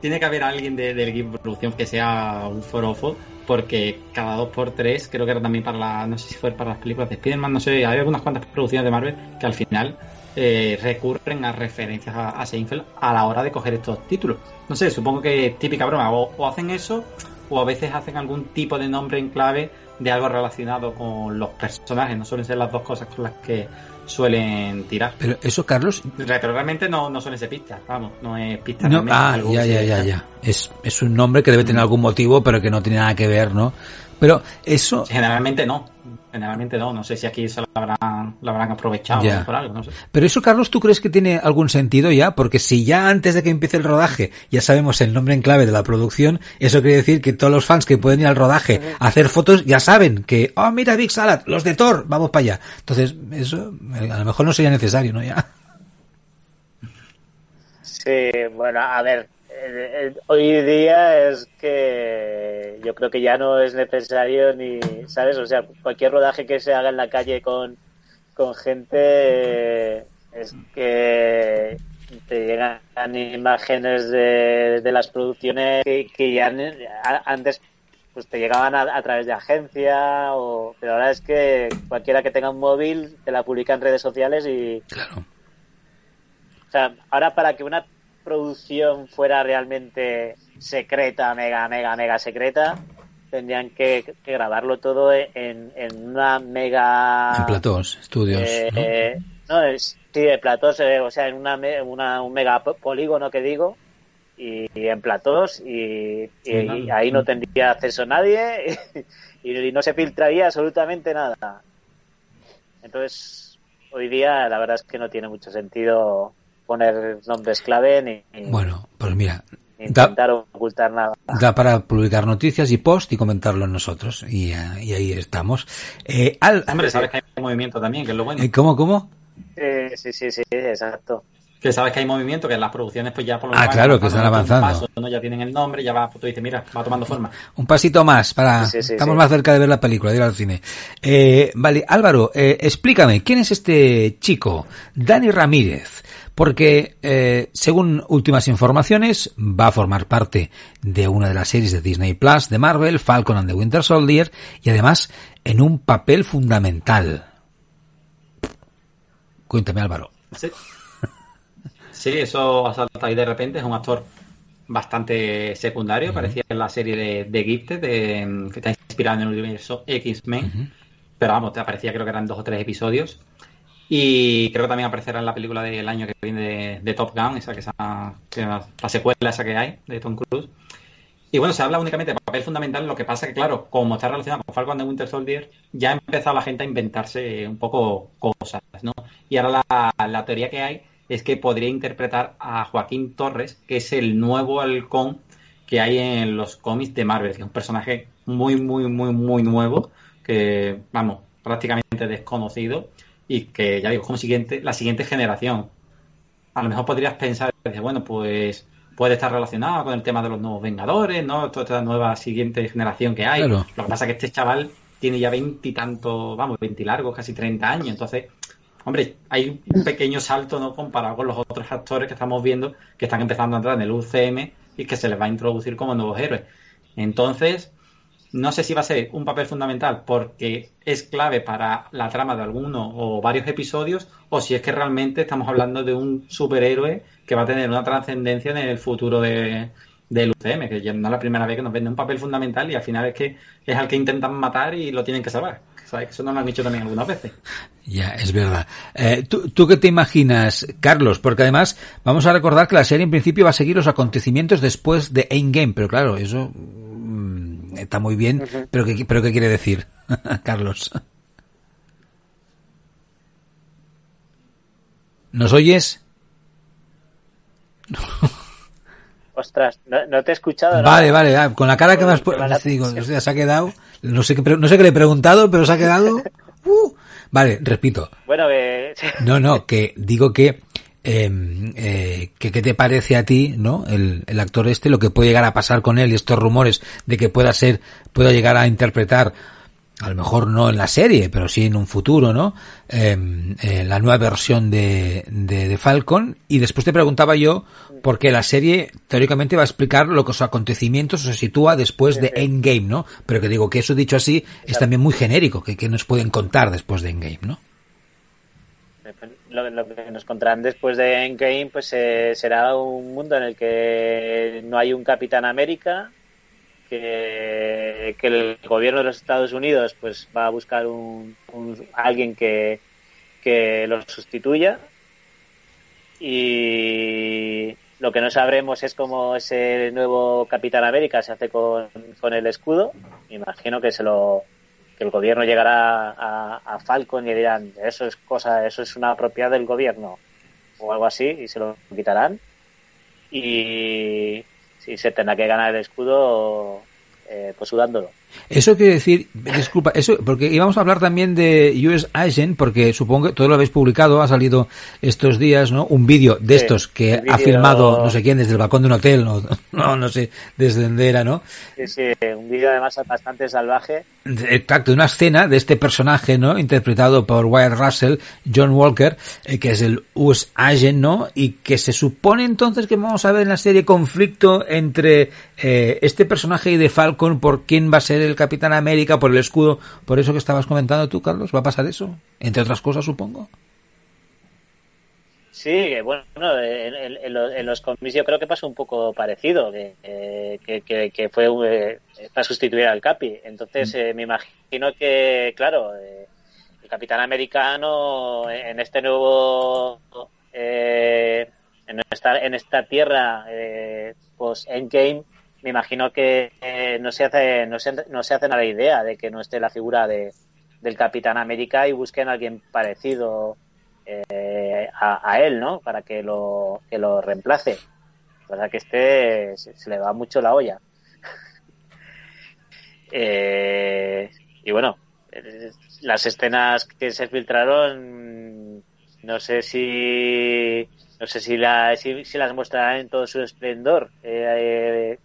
tiene que haber alguien de, del equipo de producción que sea un forofo, porque cada dos por tres, creo que era también para la. No sé si fue para las películas de Spider-Man, no sé, hay algunas cuantas producciones de Marvel que al final eh, recurren a referencias a, a, Seinfeld a la hora de coger estos títulos. No sé, supongo que típica broma, o, o hacen eso, o a veces hacen algún tipo de nombre en clave de algo relacionado con los personajes, no suelen ser las dos cosas con las que suelen tirar. Pero eso, Carlos. Pero realmente no, no suelen ser pistas, vamos, no es pistas. No, ah, ya, ya, ya, ya. Es, es un nombre que debe tener algún motivo, pero que no tiene nada que ver, ¿no? Pero eso. Generalmente no. Generalmente no. No sé si aquí se lo habrán, lo habrán aprovechado ya. por algo. No sé. Pero eso, Carlos, ¿tú crees que tiene algún sentido ya? Porque si ya antes de que empiece el rodaje ya sabemos el nombre en clave de la producción, eso quiere decir que todos los fans que pueden ir al rodaje a hacer fotos ya saben que, oh, mira Big Salad, los de Thor, vamos para allá. Entonces, eso a lo mejor no sería necesario, ¿no? Ya. Sí, bueno, a ver, hoy día es que yo creo que ya no es necesario ni, ¿sabes? O sea, cualquier rodaje que se haga en la calle con, con gente es que te llegan imágenes de, de las producciones que, que ya antes pues te llegaban a, a, través de agencia o pero ahora es que cualquiera que tenga un móvil te la publica en redes sociales y claro. o sea ahora para que una producción fuera realmente secreta, mega, mega, mega secreta, tendrían que, que grabarlo todo en, en, una mega... En platós, estudios. Eh, ¿no? no sí, de platós, eh, o sea, en una, una, un mega polígono que digo, y, y en platós, y, y, y, ahí no tendría acceso nadie, y, no se filtraría absolutamente nada. Entonces, hoy día la verdad es que no tiene mucho sentido poner nombres clave ni, ni bueno pues mira intentar da, ocultar nada da para publicar noticias y post y comentarlo nosotros y, uh, y ahí estamos eh, al, hombre sabes que hay movimiento también que es lo bueno cómo cómo eh, sí sí sí exacto que sabes que hay movimiento, que en las producciones pues ya por lo Ah, claro, que están avanzando. Paso, ¿no? Ya tienen el nombre, ya va, pues, tú dices, mira, va tomando forma. Un pasito más para... Sí, sí, estamos sí. más cerca de ver la película, de ir al cine. Eh, vale, Álvaro, eh, explícame, ¿quién es este chico? Dani Ramírez. Porque eh, según últimas informaciones va a formar parte de una de las series de Disney Plus de Marvel, Falcon and the Winter Soldier, y además en un papel fundamental. Cuéntame Álvaro. Sí, sí eso ha saltado ahí de repente, es un actor bastante secundario, parecía en la serie de, de Gifted, de, que está inspirado en el universo X-Men, pero vamos, te aparecía creo que eran dos o tres episodios. Y creo que también aparecerá en la película del año que viene de, Top Gun, esa que, esa, la secuela esa que hay de Tom Cruise. Y bueno, se habla únicamente de papel fundamental, lo que pasa que, claro, como está relacionado con Falcon de Winter Soldier, ya ha empezado la gente a inventarse un poco cosas, ¿no? Y ahora la, la teoría que hay es que podría interpretar a Joaquín Torres, que es el nuevo halcón que hay en los cómics de Marvel, que es un personaje muy, muy, muy, muy nuevo, que, vamos, prácticamente desconocido y que, ya digo, como siguiente, la siguiente generación. A lo mejor podrías pensar, bueno, pues puede estar relacionado con el tema de los nuevos Vengadores, ¿no? Toda esta nueva siguiente generación que hay. Lo que pasa es que este chaval tiene ya veintitantos, vamos, veintilargos, casi treinta años, entonces hombre, hay un pequeño salto no comparado con los otros actores que estamos viendo que están empezando a entrar en el UCM y que se les va a introducir como nuevos héroes. Entonces, no sé si va a ser un papel fundamental porque es clave para la trama de alguno o varios episodios o si es que realmente estamos hablando de un superhéroe que va a tener una trascendencia en el futuro de, del UCM, que ya no es la primera vez que nos vende un papel fundamental y al final es que es al que intentan matar y lo tienen que salvar. Eso no lo han dicho también algunas veces. Ya, es verdad. Eh, ¿tú, ¿Tú qué te imaginas, Carlos? Porque además vamos a recordar que la serie en principio va a seguir los acontecimientos después de Endgame, pero claro, eso está muy bien, pero, ¿qué, pero ¿qué quiere decir, Carlos? ¿Nos oyes? Ostras, no, te he escuchado. Vale, vale, ah, con la cara que me has puesto, digo, se ha quedado, no sé, qué, no sé qué le he preguntado, pero se ha quedado, uh. vale, repito. Bueno, eh... no, no, que digo que, em, eh, que qué te parece a ti, ¿no? El, el actor este, lo que puede llegar a pasar con él y estos rumores de que pueda ser, pueda llegar a interpretar a lo mejor no en la serie, pero sí en un futuro, ¿no? Em, eh, la nueva versión de, de, Falcon. Y después te preguntaba yo, porque la serie teóricamente va a explicar lo que los acontecimientos se sitúa después de Endgame, ¿no? Pero que digo que eso dicho así es también muy genérico, que, que nos pueden contar después de Endgame, ¿no? Lo, que nos contarán después de Endgame pues eh, será un mundo en el que no hay un Capitán América que, el gobierno de los Estados Unidos pues va a buscar un, alguien que, que lo sustituya y lo que no sabremos es cómo ese nuevo Capitán América se hace con, con el escudo. Imagino que se lo que el gobierno llegará a, a, Falcon y dirán eso es cosa, eso es una propiedad del gobierno o algo así y se lo quitarán y si se tendrá que ganar el escudo eh, pues sudándolo. Eso quiere decir, disculpa, eso, porque íbamos a hablar también de US Agent, porque supongo que todo lo habéis publicado, ha salido estos días, ¿no? Un vídeo de estos que ha filmado no sé quién desde el balcón de un hotel, no, no, no sé desde dónde era, ¿no? Sí, sí, un vídeo además bastante salvaje. Exacto, una escena de este personaje, ¿no? Interpretado por Wyatt Russell, John Walker, eh, que es el US Agent, ¿no? Y que se supone entonces que vamos a ver en la serie conflicto entre eh, este personaje y de Falcon por quién va a ser el Capitán América, por el escudo, por eso que estabas comentando tú, Carlos, ¿va a pasar eso? Entre otras cosas, supongo. Sí, bueno, en, los cómics yo creo que pasó un poco parecido, que, que, fue eh, para sustituir al Capi. Entonces mm. eh, me imagino que, claro, eh, el Capitán Americano en este nuevo, en, esta, en esta tierra post Endgame, me imagino que eh, no se hace no se, no se hacen a la idea de que no esté la figura de, del Capitán América y busquen a alguien parecido eh, a, él, ¿no? Para que lo, que lo reemplace. La verdad que este se, le va mucho la olla. Eh, y bueno, las escenas que se filtraron, no sé si no sé si, la, si, las mostrarán en todo su esplendor. Eh,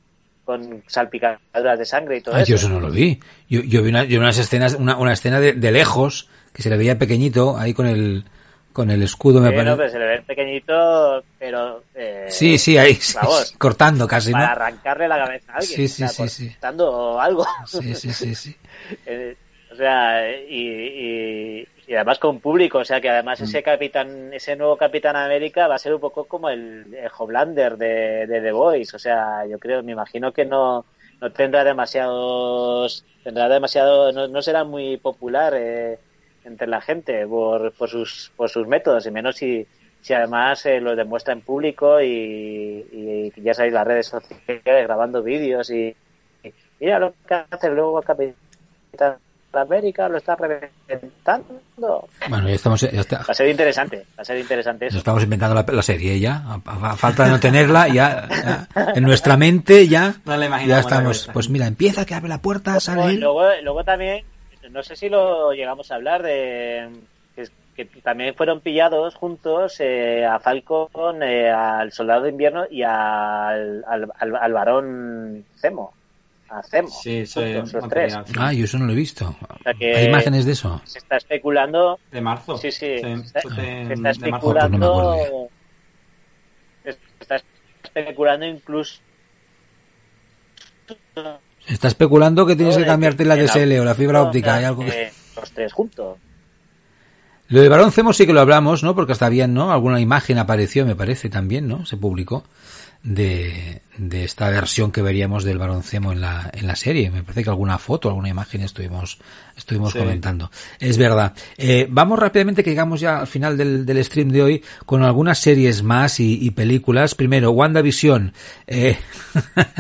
con salpicaduras de sangre y todo eso. Yo eso no lo vi. Yo, vi, una, unas escenas, una, una escena de, lejos, que se le veía pequeñito, ahí con el, con el escudo me parece. pero se le ve pequeñito, pero... eh, Sí, sí, ahí, sí, cortando casi, ¿no? Para arrancarle la cabeza a alguien. Sí, sí, o sea, sí, sí. cortando algo. Sí, sí, sí, sí. Eh, o sea, y, y, y además con público, o sea que además Mm. ese capitán, ese nuevo Capitán América va a ser un poco como el, el Homelander de, de The Voice, o sea, yo creo, me imagino que no, no tendrá demasiados, tendrá demasiado, no, no será muy popular eh, entre la gente por, por sus, por sus métodos, y menos si, si además eh, lo demuestra en público y, y ya sabéis las redes sociales grabando vídeos y, y mira lo que hace el nuevo Capitán América, lo está reventando. Bueno, ya estamos, ya está. Va a ser interesante, va a ser interesante Nos eso. estamos inventando la, la serie ya. A, a- a falta de no tenerla, ya, ya, en nuestra mente ya, No le imaginamos ya la estamos. Pues mira, empieza que abre la puerta, sale Luego, él. luego, luego también, no sé si lo llegamos a hablar de que, que también fueron pillados juntos eh, a Falcon, eh, al Soldado de Invierno y al, al, al, al varón Zemo. A Zemo. Sí, los tres. Ah, yo eso no lo he visto. sea que- Hay imágenes de eso. Se está especulando De marzo. Sí, sí. Sí, está, eso de- se está especulando. Pues no me acuerdo se está especulando incluso. Se está especulando que tienes que cambiarte la DSL o la fibra óptica. Hay algo que- Los tres juntos. Lo de Barón Zemo sí que lo hablamos, ¿no? Porque está bien, ¿no? Alguna imagen apareció, me parece, también, ¿no? Se publicó de, de esta versión que veríamos del Barón Zemo en la, en la serie. Me parece que alguna foto, alguna imagen estuvimos, estuvimos Sí. comentando. Es verdad. Eh, vamos rápidamente que llegamos ya al final del, del stream de hoy con algunas series más y, y películas. Primero, WandaVision. Eh,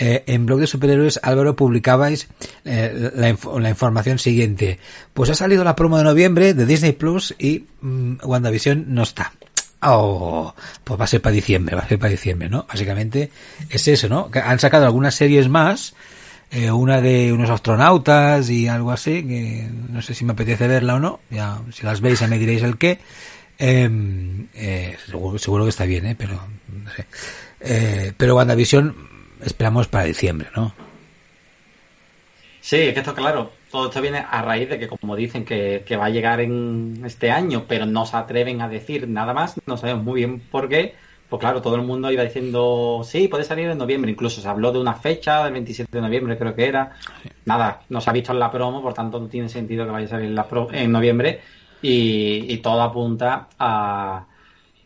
eh, en blog de superhéroes, Álvaro, publicabais eh, la, inf- la información siguiente. Pues ha salido la promo de noviembre de Disney Plus y mm, WandaVision no está. Oh, pues va a ser para diciembre, va a ser para diciembre, ¿no? Básicamente es eso, ¿no? Han sacado algunas series más, eh, una de unos astronautas y algo así, que no sé si me apetece verla o no, ya si las veis ya me diréis el qué. Eh, eh, seguro, seguro que está bien, ¿eh? Pero, no sé. Eh, pero WandaVision esperamos para diciembre, ¿no? Sí, es que esto, claro, todo esto viene a raíz de que, como dicen que, que va a llegar en este año, pero no se atreven a decir nada más, no sabemos muy bien por qué. Pues claro, todo el mundo iba diciendo, sí, puede salir en noviembre. Incluso se habló de una fecha, del 27 de noviembre creo que era. Nada, no se ha visto en la promo, por tanto no tiene sentido que vaya a salir en, la pro- en noviembre. Y, y todo apunta a,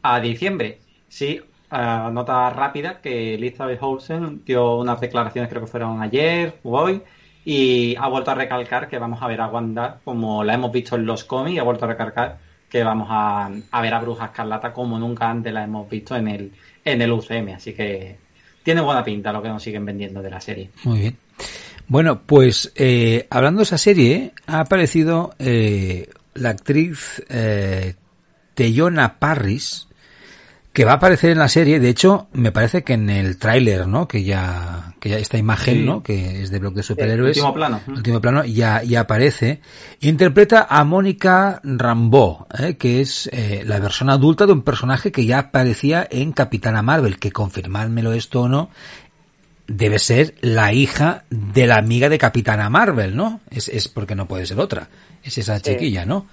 a diciembre. Sí, eh, nota rápida que Elizabeth Olsen dio unas declaraciones, creo que fueron ayer o hoy, y ha vuelto a recalcar que vamos a ver a Wanda como la hemos visto en los cómics, y ha vuelto a recalcar que vamos a, a ver a Bruja Escarlata como nunca antes la hemos visto en el, en el UCM. Así que tiene buena pinta lo que nos siguen vendiendo de la serie. Muy bien. Bueno, pues eh, hablando de esa serie, ha aparecido eh, la actriz eh, Teyona Parris, que va a aparecer en la serie. De hecho, me parece que en el tráiler, ¿no? Que ya, que ya esta imagen, Sí. ¿no? Que es de blog de superhéroes. último plano. Último plano, ya, ya aparece. Interpreta a Mónica Rambeau, ¿eh? que es eh, la versión adulta de un personaje que ya aparecía en Capitana Marvel, que confirmádmelo esto o no, debe ser la hija de la amiga de Capitana Marvel, ¿no? Es, es porque no puede ser otra. Es esa Sí. chiquilla, ¿no?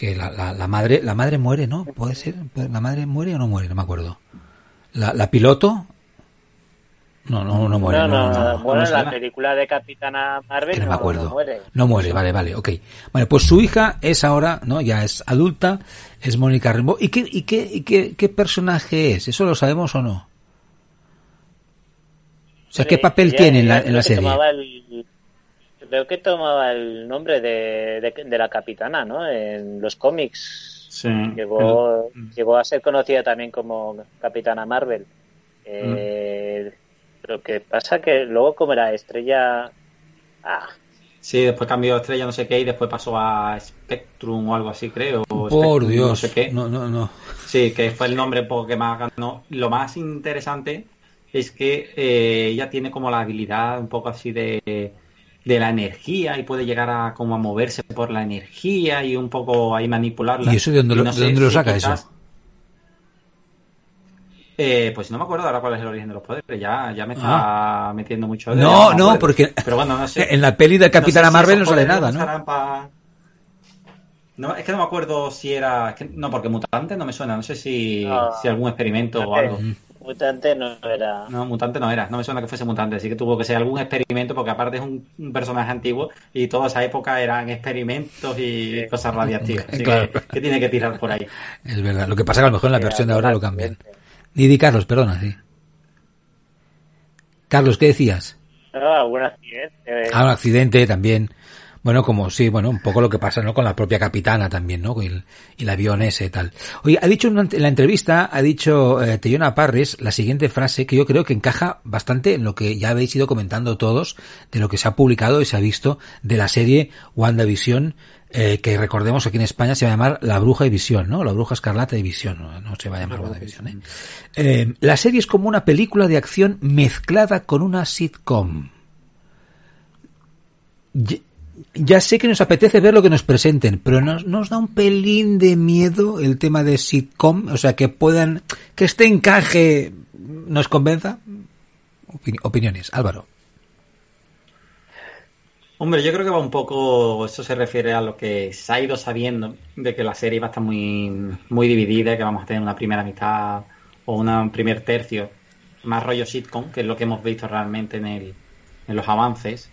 Que la, la, la madre, la madre muere, ¿no? Puede ser, la madre muere o no muere, no me acuerdo. La, la piloto, no, no, no muere, no, no, no, no, en la película de Capitana Marvel Que no me acuerdo. no muere. No muere, vale, vale, ok. Bueno, pues su hija es ahora, ¿no? Ya es adulta, es Mónica Rambeau. ¿Y qué, y qué, y qué, qué personaje es? ¿Eso lo sabemos o no? O sea, ¿qué papel tiene en la, en la serie? el- creo que tomaba el nombre de, de, de la capitana, ¿no? En los cómics. Sí. Llegó, El- llegó a ser conocida también como Capitana Marvel. Eh, Lo que pasa que luego como era estrella... Ah, Sí, después cambió de estrella no sé qué y después pasó a Spectrum o algo así, creo. o Por Spectrum, Dios, No sé qué. no, no, no. Sí, que fue el nombre poco que más ganó. Lo más interesante es que eh, ella tiene como la habilidad un poco así de, de la energía y puede llegar a como a moverse por la energía y un poco ahí manipularla. ¿Y eso de dónde lo- no de sé dónde lo si saca quizás- eso? Eh, pues no me acuerdo ahora cuál es el origen de los poderes. Ya, ya me está Ah. metiendo mucho. No, me no, acuerdo. porque Pero bueno, no sé. en la peli de Capitana No sé si Marvel no sale nada, ¿no? pa- No, es que no me acuerdo si era. no, porque mutante no me suena. No sé si, si algún experimento o algo. Mutante no era. No, mutante no era. No me suena que fuese mutante. Así que tuvo que ser algún experimento, porque aparte es un, personaje antiguo y toda esa época eran experimentos y cosas radiactivas. Así que, tiene que tirar por ahí. Es verdad. Lo que pasa es que a lo mejor en la versión de ahora lo cambian. Didi Carlos, perdona, sí. Carlos, ¿qué decías? Ah, un accidente. Ah, un accidente también. Bueno, como sí, bueno, un poco lo que pasa, ¿no? Con la propia capitana también, ¿no? Y el, avión ese y tal. Oye, ha dicho en la entrevista, ha dicho eh, Teyona Parres la siguiente frase que yo creo que encaja bastante en lo que ya habéis ido comentando todos de lo que se ha publicado y se ha visto de la serie WandaVision, eh, que recordemos aquí en España se va a llamar La Bruja y Visión, ¿no? La Bruja Escarlata y Visión, no, se va a llamar WandaVision, ¿eh? ¿eh? La serie es como una película de acción mezclada con una sitcom ya sé que nos apetece ver lo que nos presenten, pero nos, nos da un pelín de miedo el tema de sitcom, o sea, que puedan, que este encaje nos convenza. opiniones, Álvaro. Hombre, yo creo que va un poco, eso se refiere a lo que se ha ido sabiendo, de que la serie va a estar muy, muy dividida, que vamos a tener una primera mitad o un primer tercio más rollo sitcom, que es lo que hemos visto realmente en, el, en los avances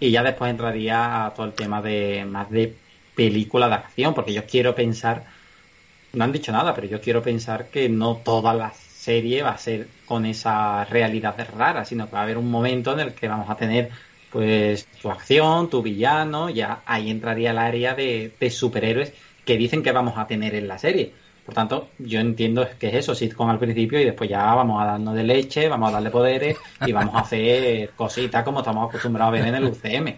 y ya después entraría a todo el tema de más de película de acción, porque yo quiero pensar, no han dicho nada, pero yo quiero pensar que no toda la serie va a ser con esa realidad rara, sino que va a haber un momento en el que vamos a tener pues tu acción, tu villano, ya ahí entraría el área de, de superhéroes que dicen que vamos a tener en la serie. Por tanto, yo entiendo que es eso, sitcom al principio y después ya vamos a darnos de leche, vamos a darle poderes y vamos a hacer cositas como estamos acostumbrados a ver en el UCM.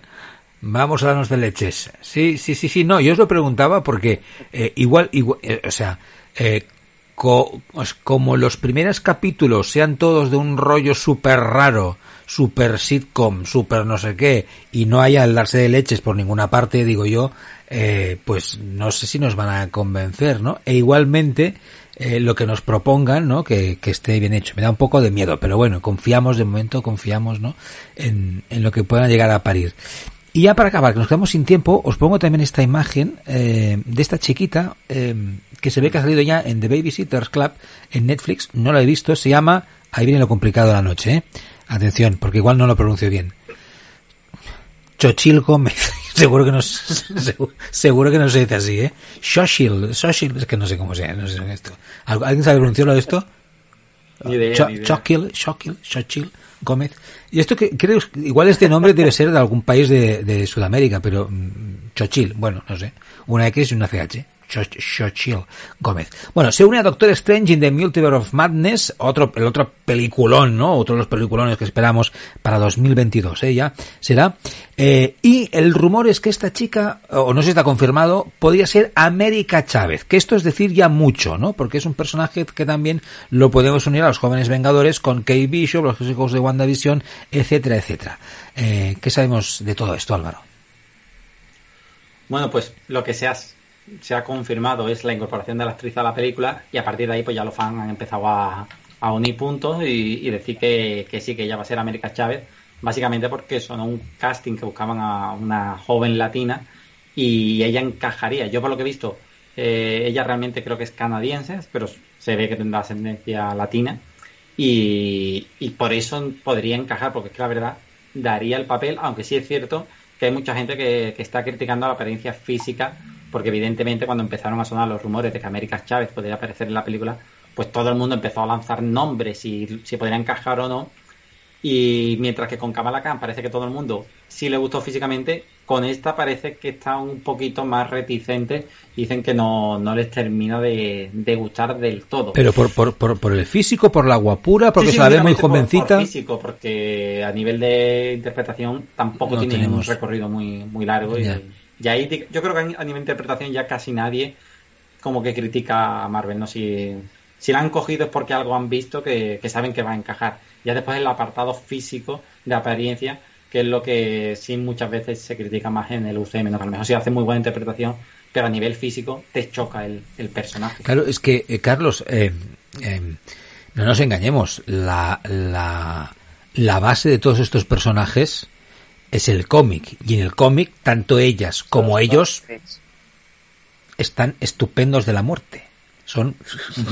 Vamos a darnos de leches. Sí, sí, sí, sí. No, yo os lo preguntaba porque eh, igual, igual eh, o sea, eh, pues como los primeros capítulos sean todos de un rollo súper raro, super sitcom, super no sé qué, y no haya el darse de leches por ninguna parte, digo yo, eh, pues no sé si nos van a convencer, ¿no? E igualmente, eh, lo que nos propongan, ¿no? Que, que, esté bien hecho. Me da un poco de miedo, pero bueno, confiamos de momento, confiamos, ¿no? En, en lo que puedan llegar a parir. Y ya para acabar, que nos quedamos sin tiempo, os pongo también esta imagen eh, de esta chiquita eh, que se ve que ha salido ya en The Babysitters Club en Netflix. No la he visto, se llama, ahí viene lo complicado de la noche, ¿eh? Atención, porque igual no lo pronuncio bien. Chochil Gómez. Seguro que no seguro, que no se dice así, ¿eh? Xochil, Xochil, es que no sé cómo se no sé esto. ¿Alguien sabe pronunciarlo de esto? Ni idea, Chochil, Xochil Gómez. Y esto que creo, igual este nombre debe ser de algún país de, de Sudamérica, pero mm, Chochil, bueno, no sé. Una X y una CH. Xochitl Gómez. Bueno, se une a Doctor Strange in the Multiverse of Madness, otro, el otro peliculón, ¿no? Otro de los peliculones que esperamos para 2022, ¿eh? Ya será. Eh, y el rumor es que esta chica, o no sé si está confirmado, podría ser América Chávez, que esto es decir ya mucho, ¿no? Porque es un personaje que también lo podemos unir a los jóvenes Vengadores con Kate Bishop, los hijos de WandaVision, etcétera, etcétera. Eh, ¿Qué sabemos de todo esto, Álvaro? Bueno, pues lo que seas se ha confirmado es la incorporación de la actriz a la película y a partir de ahí pues ya los fans han empezado a, unir puntos y, decir que, sí, que ella va a ser América Chávez, básicamente porque son un casting que buscaban a una joven latina y ella encajaría. Yo por lo que he visto, eh, ella realmente creo que es canadiense, pero se ve que tendrá ascendencia latina y, por eso podría encajar, porque es que la verdad daría el papel, aunque sí es cierto que hay mucha gente que, que está criticando la apariencia física porque evidentemente cuando empezaron a sonar los rumores de que América Chávez podría aparecer en la película, pues todo el mundo empezó a lanzar nombres y si podría encajar o no. Y mientras que con Kamala Khan parece que todo el mundo sí le gustó físicamente, con esta parece que está un poquito más reticente. Dicen que no, no les termina de, gustar del todo. Pero por, por, por, el físico, por la guapura, porque se la ve muy jovencita. Por, físico, porque a nivel de interpretación tampoco tiene un recorrido muy, muy largo. Y, y ahí yo creo que a nivel de interpretación ya casi nadie como que critica a Marvel, ¿no? Si, si la han cogido es porque algo han visto que, saben que va a encajar. Ya después el apartado físico de apariencia, que es lo que sí muchas veces se critica más en el UCM, ¿no? A lo mejor si hace muy buena interpretación, pero a nivel físico te choca el, personaje. Claro, es que, eh, Carlos, eh, eh, no nos engañemos, la, la base de todos estos personajes es el cómic. Y en el cómic, tanto ellas como ellos están estupendos de la muerte. Son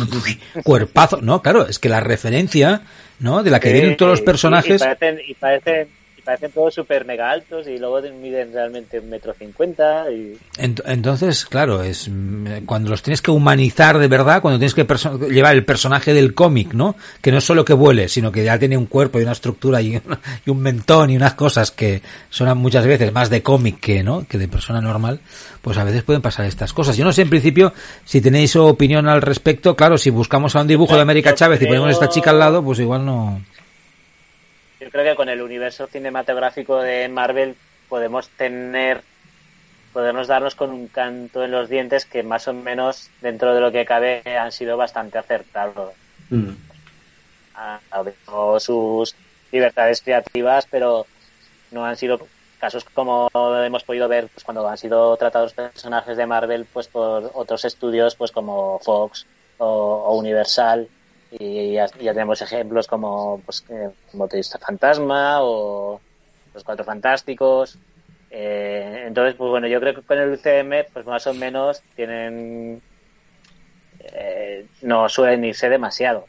cuerpazos, ¿no? Claro, es que la referencia, ¿no? De la que vienen todos los personajes. y parecen parecen todos súper mega altos y luego miden realmente un metro cincuenta. Y... Entonces, claro, es cuando los tienes que humanizar de verdad, cuando tienes que llevar el personaje del cómic, ¿no? Que no es solo que vuele, sino que ya tiene un cuerpo y una estructura y, y un mentón y unas cosas que son muchas veces más de cómic que, ¿no? Que de persona normal, pues a veces pueden pasar estas cosas. Yo no sé en principio si tenéis opinión al respecto. Claro, si buscamos a un dibujo de América Chávez y ponemos a esta chica al lado, pues igual no yo creo que con el universo cinematográfico de Marvel podemos tener podemos darnos con un canto en los dientes que más o menos dentro de lo que cabe han sido bastante acertados. Mm. sus libertades creativas, pero no han sido casos como hemos podido ver pues cuando han sido tratados personajes de Marvel pues por otros estudios pues como Fox o Universal y ya, tenemos ejemplos como pues, eh, Motorista Fantasma o Los Cuatro Fantásticos. Eh, entonces, pues bueno, yo creo que con el UCM, pues más o menos tienen. Eh, no suelen irse demasiado.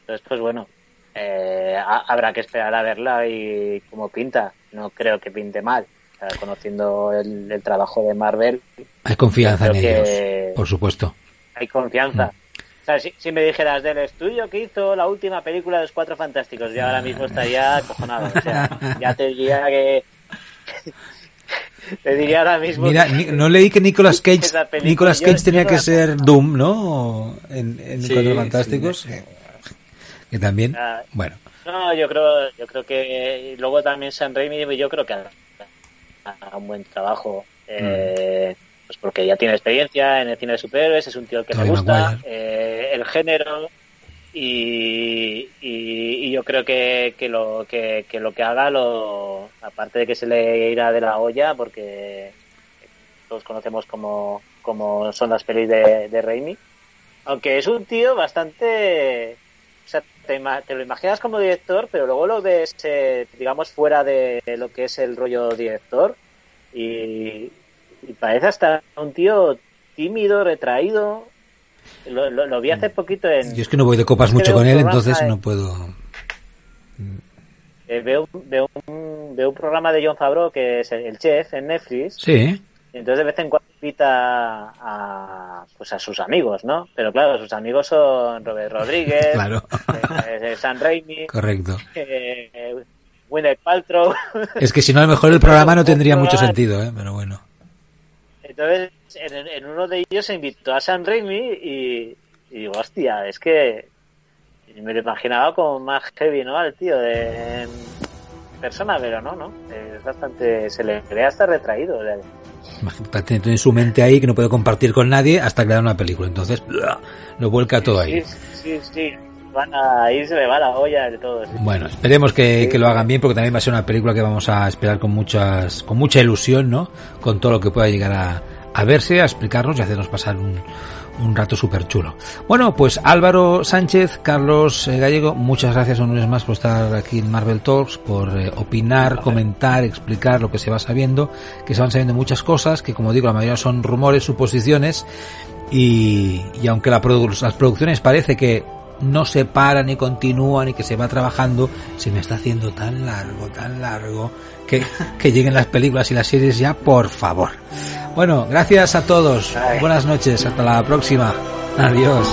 Entonces, pues bueno, eh, habrá que esperar a verla y cómo pinta. No creo que pinte mal. conociendo el, trabajo de Marvel. Hay confianza en ellos, por supuesto. Hay confianza. Mm si, me dijeras del estudio que hizo la última película de los Cuatro Fantásticos, yo ahora mismo estaría acojonado. O sea, ya te diría que... te diría ahora mismo... Mira, no leí que Nicolas Cage, Nicolas Cage tenía que ser Doom, ¿no? En, en Cuatro Fantásticos. Que también, ah, bueno. No, yo creo, yo creo que luego también San Raimi, yo creo que ha, un buen trabajo. Eh, mm pues porque ya tiene experiencia en el cine de superhéroes, es un tío que me gusta, eh, el género y, y, yo creo que, que lo que, que, lo que haga, lo aparte de que se le irá de la olla, porque todos conocemos como, como son las pelis de, de Raimi, aunque es un tío bastante... O sea, te, te, lo imaginas como director, pero luego lo ves, eh, digamos, fuera de lo que es el rollo director y, y parece hasta un tío tímido, retraído. Lo, lo, vi hace poquito en... Yo es que no voy de copas mucho con él, entonces no puedo... Eh, veo, veo, un, veo un programa de John Favreau que es el chef en Netflix. Sí. Entonces de vez en cuando invita a, pues a sus amigos, ¿no? Pero claro, sus amigos son Robert Rodríguez, claro. eh, eh San Raimi, correcto, Winnet Paltrow. Es que si no, a lo mejor el programa no tendría mucho sentido, ¿eh? Pero bueno. Entonces, en, uno de ellos se invitó a San Raimi y, digo, hostia, es que me lo imaginaba como más heavy, ¿no? Al tío de persona, pero no, ¿no? Es bastante, se le crea hasta retraído. Tiene su mente ahí que no puede compartir con nadie hasta crear una película. Entonces, lo vuelca todo ahí. Sí, sí, sí. Van a ir, se le va la olla de todo. Bueno, esperemos que, que, lo hagan bien porque también va a ser una película que vamos a esperar con muchas, con mucha ilusión, ¿no? Con todo lo que pueda llegar a, a verse, a explicarnos y hacernos pasar un, un rato súper chulo. Bueno, pues Álvaro Sánchez, Carlos eh, Gallego, muchas gracias una vez más por estar aquí en Marvel Talks, por eh, opinar, comentar, explicar lo que se va sabiendo, que se van sabiendo muchas cosas, que como digo, la mayoría son rumores, suposiciones, y, y aunque la las producciones parece que no se para ni continúa ni que se va trabajando, se me está haciendo tan largo, tan largo, que, que lleguen las películas y las series ya, por favor. Bueno, gracias a todos. Buenas noches. Hasta la próxima. Adiós.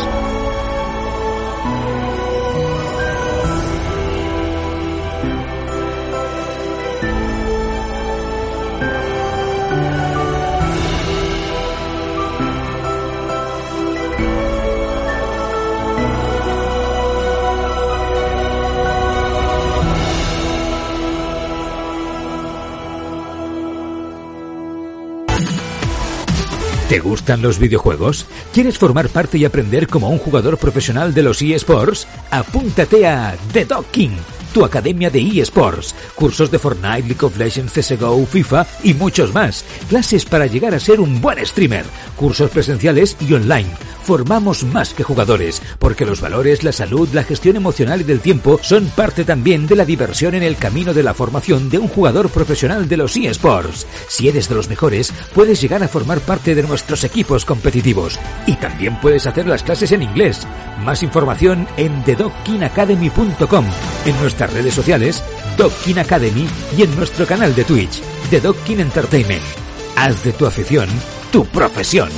Gustan los videojuegos? ¿Quieres formar parte y aprender como un jugador profesional de los eSports? Apúntate a The Docking tu academia de eSports, cursos de Fortnite, League of Legends, CSGO, FIFA y muchos más, clases para llegar a ser un buen streamer, cursos presenciales y online. Formamos más que jugadores, porque los valores, la salud, la gestión emocional y del tiempo son parte también de la diversión en el camino de la formación de un jugador profesional de los eSports. Si eres de los mejores, puedes llegar a formar parte de nuestros equipos competitivos. Y también puedes hacer las clases en inglés. Más información en thedockinacademy.com, en redes sociales, Dockin Academy y en nuestro canal de Twitch, The Dockin Entertainment. Haz de tu afición tu profesión.